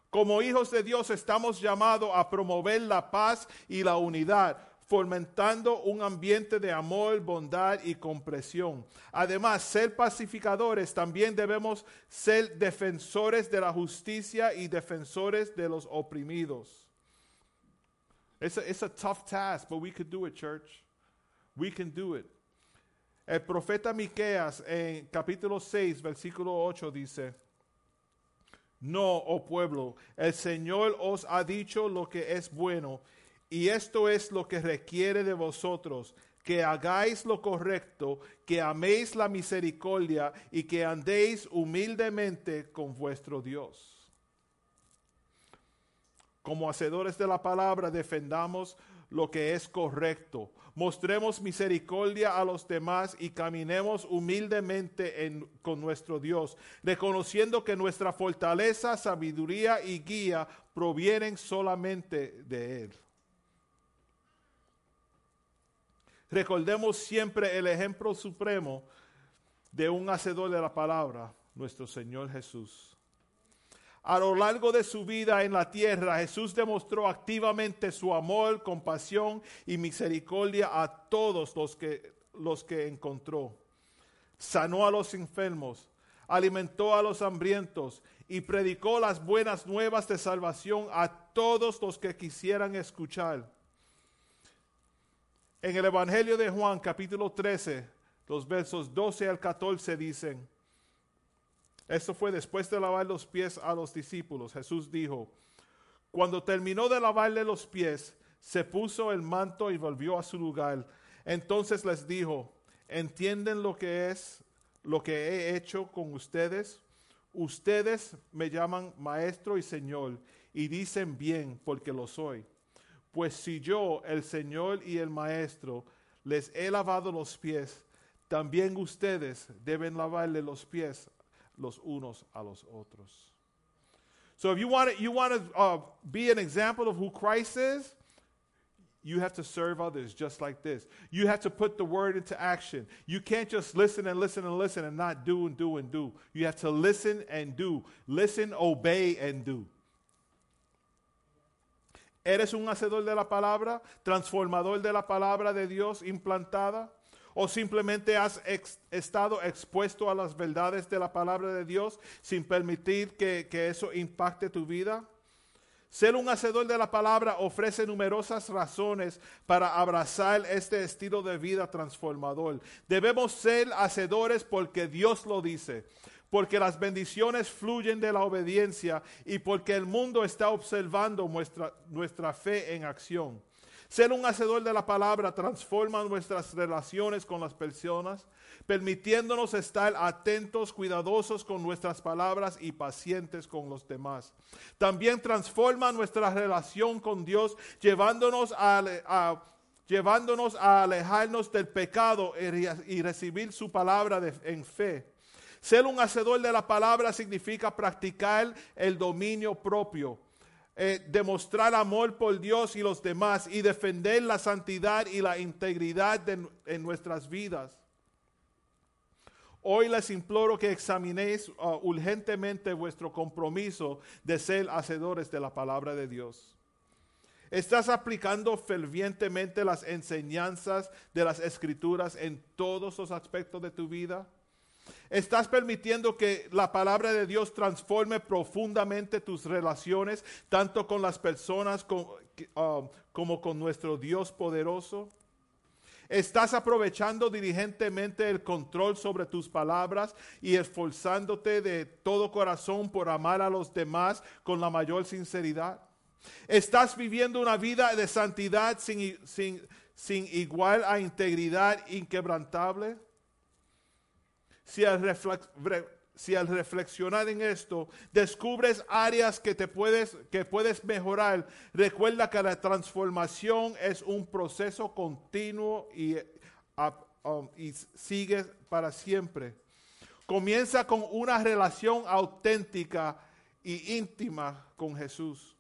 Como hijos de Dios estamos llamados a promover la paz y la unidad, fomentando un ambiente de amor, bondad y comprensión. Además, ser pacificadores también debemos ser defensores de la justicia y defensores de los oprimidos. It's a, it's a tough task, but we could do it, church. We can do it. El profeta Miqueas en capítulo 6, versículo 8 dice: No, oh pueblo, el Señor os ha dicho lo que es bueno, y esto es lo que requiere de vosotros, que hagáis lo correcto, que améis la misericordia y que andéis humildemente con vuestro Dios. Como hacedores de la palabra, defendamos lo que es correcto. Mostremos misericordia a los demás y caminemos humildemente en, con nuestro Dios, reconociendo que nuestra fortaleza, sabiduría y guía provienen solamente de Él. Recordemos siempre el ejemplo supremo de un hacedor de la palabra, nuestro Señor Jesús. A lo largo de su vida en la tierra, Jesús demostró activamente su amor, compasión y misericordia a todos los que, los que encontró. Sanó a los enfermos, alimentó a los hambrientos y predicó las buenas nuevas de salvación a todos los que quisieran escuchar. En el Evangelio de Juan capítulo 13, los versos 12 al 14 dicen, esto fue después de lavar los pies a los discípulos. Jesús dijo, cuando terminó de lavarle los pies, se puso el manto y volvió a su lugar. Entonces les dijo, ¿entienden lo que es lo que he hecho con ustedes? Ustedes me llaman maestro y señor y dicen bien porque lo soy. Pues si yo, el Señor y el Maestro, les he lavado los pies, también ustedes deben lavarle los pies los unos a los otros. So if you want to, you want to uh, be an example of who Christ is, you have to serve others just like this. You have to put the word into action. You can't just listen and listen and listen and not do and do and do. You have to listen and do. Listen, obey, and do. ¿Eres un hacedor de la palabra, transformador de la palabra de Dios implantada? ¿O simplemente has estado expuesto a las verdades de la palabra de Dios sin permitir que, que eso impacte tu vida? Ser un hacedor de la palabra ofrece numerosas razones para abrazar este estilo de vida transformador. Debemos ser hacedores porque Dios lo dice porque las bendiciones fluyen de la obediencia y porque el mundo está observando nuestra, nuestra fe en acción. Ser un hacedor de la palabra transforma nuestras relaciones con las personas, permitiéndonos estar atentos, cuidadosos con nuestras palabras y pacientes con los demás. También transforma nuestra relación con Dios, llevándonos a, llevándonos a alejarnos del pecado y recibir su palabra en fe. Ser un hacedor de la palabra significa practicar el dominio propio, eh, demostrar amor por Dios y los demás y defender la santidad y la integridad en nuestras vidas. Hoy les imploro que examinéis uh, urgentemente vuestro compromiso de ser hacedores de la palabra de Dios. ¿Estás aplicando fervientemente las enseñanzas de las escrituras en todos los aspectos de tu vida? Estás permitiendo que la palabra de Dios transforme profundamente tus relaciones, tanto con las personas um, como, con nuestro Dios poderoso. Estás aprovechando diligentemente el control sobre tus palabras y esforzándote de todo corazón por amar a los demás con la mayor sinceridad. Estás viviendo una vida de santidad sin, sin igual a integridad inquebrantable si al reflexionar en esto descubres áreas que te puedes que puedes mejorar, recuerda que la transformación es un proceso continuo y, um, sigue para siempre. Comienza con una relación auténtica y íntima con Jesús,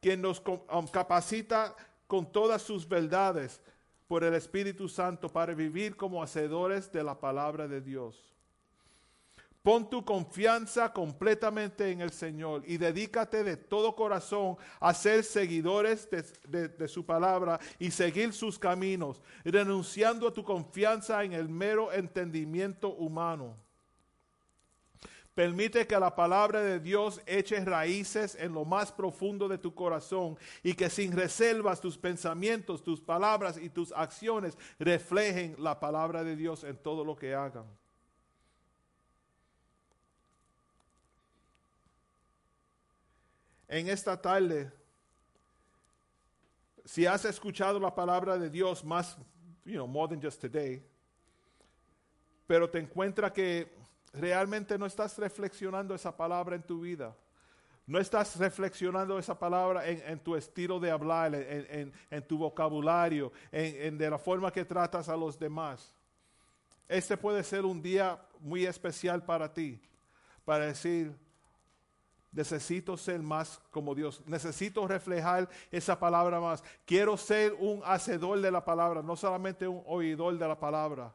quien nos um, capacita con todas sus verdades por el Espíritu Santo para vivir como hacedores de la palabra de Dios. Pon tu confianza completamente en el Señor y dedícate de todo corazón a ser seguidores de, su palabra y seguir sus caminos, renunciando a tu confianza en el mero entendimiento humano. Permite que la palabra de Dios eche raíces en lo más profundo de tu corazón y que sin reservas tus pensamientos, tus palabras y tus acciones reflejen la palabra de Dios en todo lo que hagan. En esta tarde, si has escuchado la palabra de Dios más, you know, more than just today, pero te encuentras que realmente no estás reflexionando esa palabra en tu vida. No estás reflexionando esa palabra en, tu estilo de hablar, en, en- en tu vocabulario, en de la forma que tratas a los demás. Este puede ser un día muy especial para ti, para decir, necesito ser más como Dios, necesito reflejar esa palabra más. Quiero ser un hacedor de la palabra, no solamente un oidor de la palabra.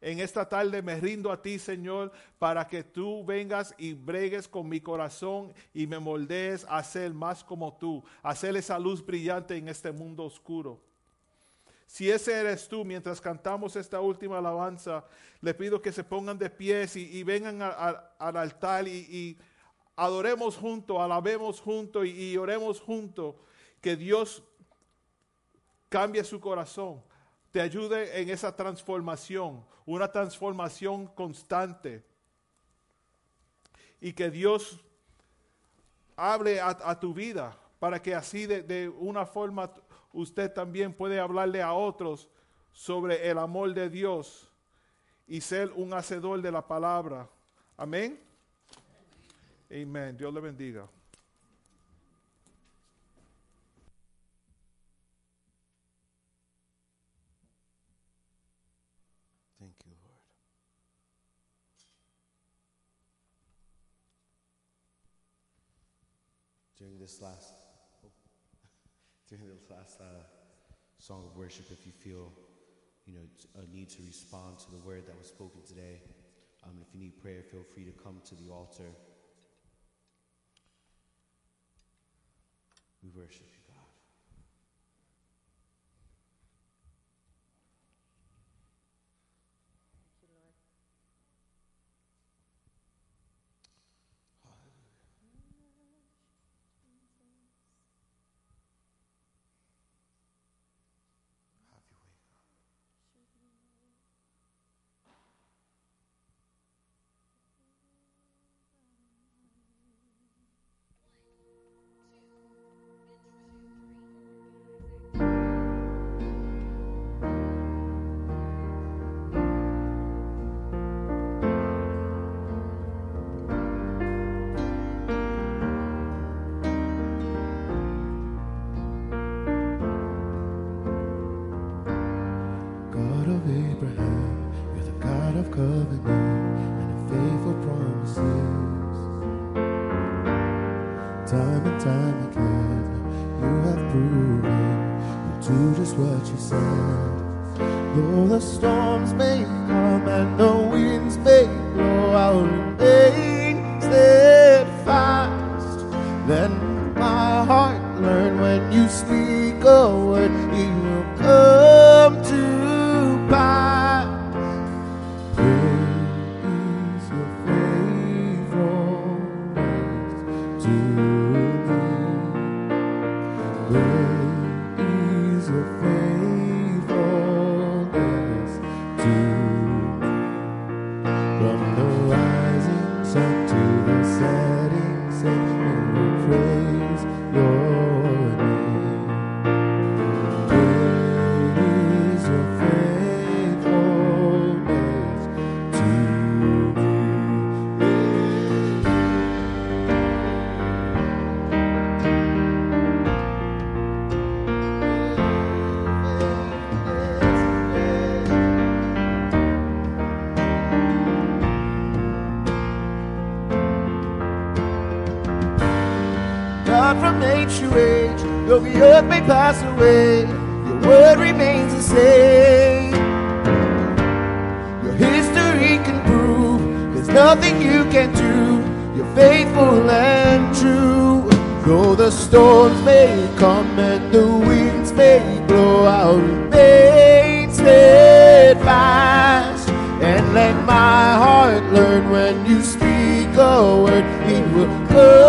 En esta tarde me rindo a ti, Señor, para que tú vengas y bregues con mi corazón y me moldees a ser más como tú, a ser esa luz brillante en este mundo oscuro. Si ese eres tú, mientras cantamos esta última alabanza, le pido que se pongan de pies y, vengan al altar y adoremos juntos, alabemos juntos y, oremos juntos, que Dios cambie su corazón, te ayude en esa transformación, una transformación constante. Y que Dios hable a, tu vida para que así de, de una forma usted también puede hablarle a otros sobre el amor de Dios y ser un hacedor de la palabra. Amén. Amén. Dios le bendiga. Thank you, Lord. During this last, during this last uh, song of worship, if you feel, you know, a need to respond to the word that was spoken today, um, if you need prayer, feel free to come to the altar. We worship what you said. Though the storms the earth may pass away, your word remains the same. Your history can prove there's nothing you can do. You're faithful and true. Though the storms may come and the winds may blow, I'll remain steadfast. And let my heart learn when you speak a word, it will come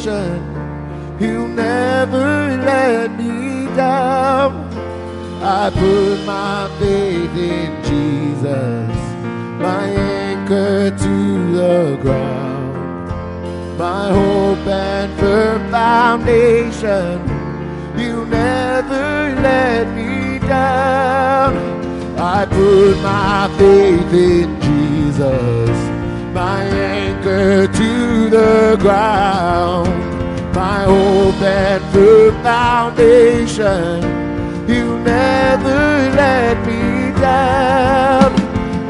foundation. He'll never let me down. I put my faith in Jesus, my anchor to the ground, my hope and firm foundation. You never let me down. I put my faith in Jesus, anchor to the ground, my hope and firm foundation. You never let me down.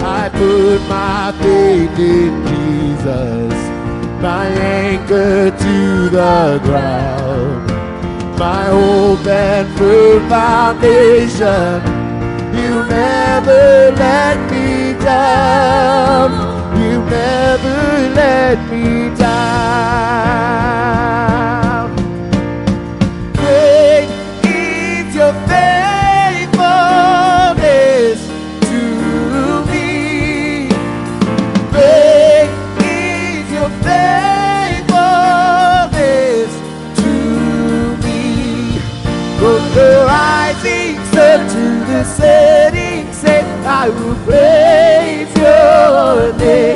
I put my faith in Jesus, my anchor to the ground, my hope and firm foundation. You never let me down. Never let me down. Great is your faithfulness to me. Great is your faithfulness to me. From the rising sun to the setting sun, I will praise your name.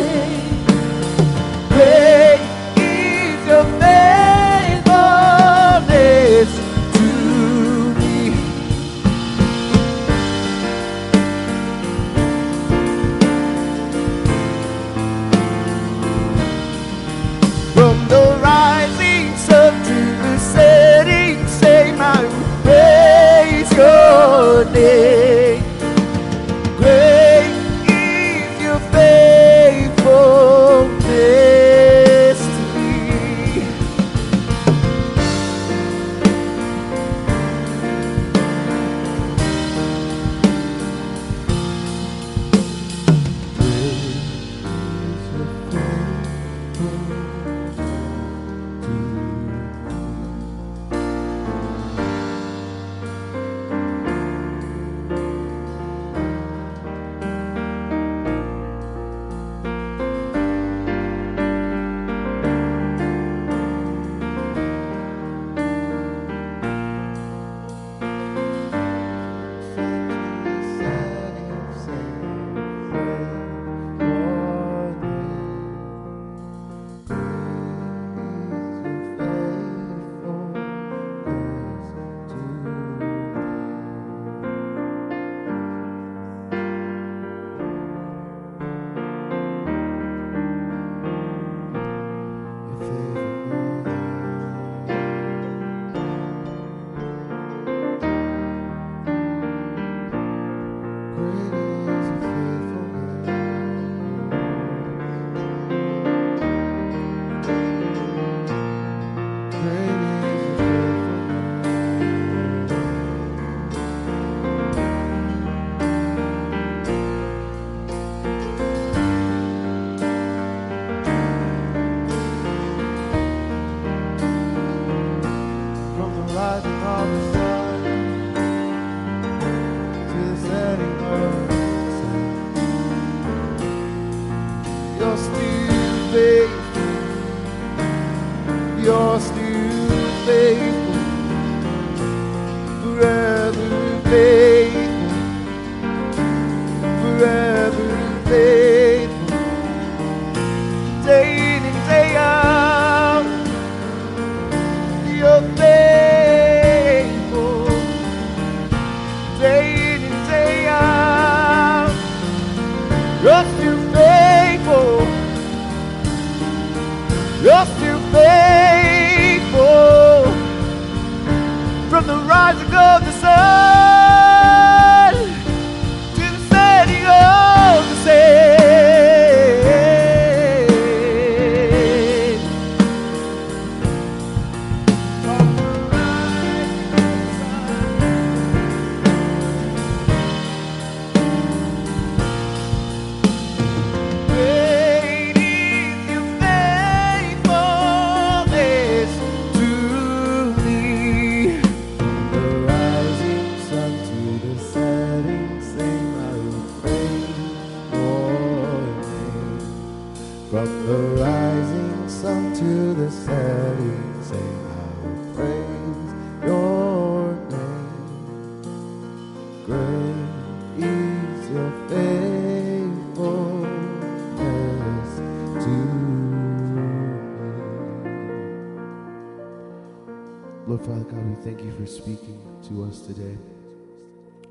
For speaking to us today.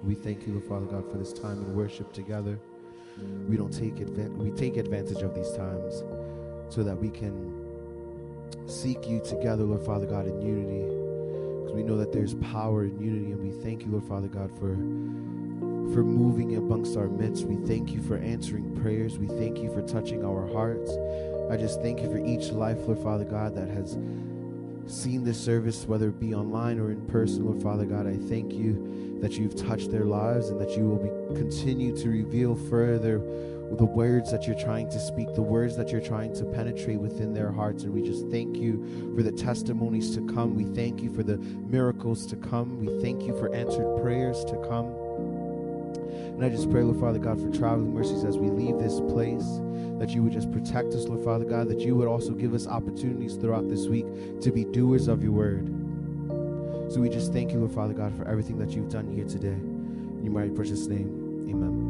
We thank you, Lord Father God, for this time in worship together. We don't take advan- we take advantage of these times so that we can seek you together, Lord Father God, in unity. Because we know that there's power in unity, and we thank you, Lord Father God, for for moving amongst our midst. We thank you for answering prayers. We thank you for touching our hearts. I just thank you for each life, Lord Father God, that has seen this service, whether it be online or in person, Lord Father God, I thank you that you've touched their lives and that you will be, continue to reveal further the words that you're trying to speak, the words that you're trying to penetrate within their hearts. And we just thank you for the testimonies to come. We thank you for the miracles to come. We thank you for answered prayers to come. And I just pray, Lord Father God, for traveling mercies as we leave this place, that you would just protect us, Lord Father God, that you would also give us opportunities throughout this week to be doers of your word. So we just thank you, Lord Father God, for everything that you've done here today. In your mighty precious name, amen.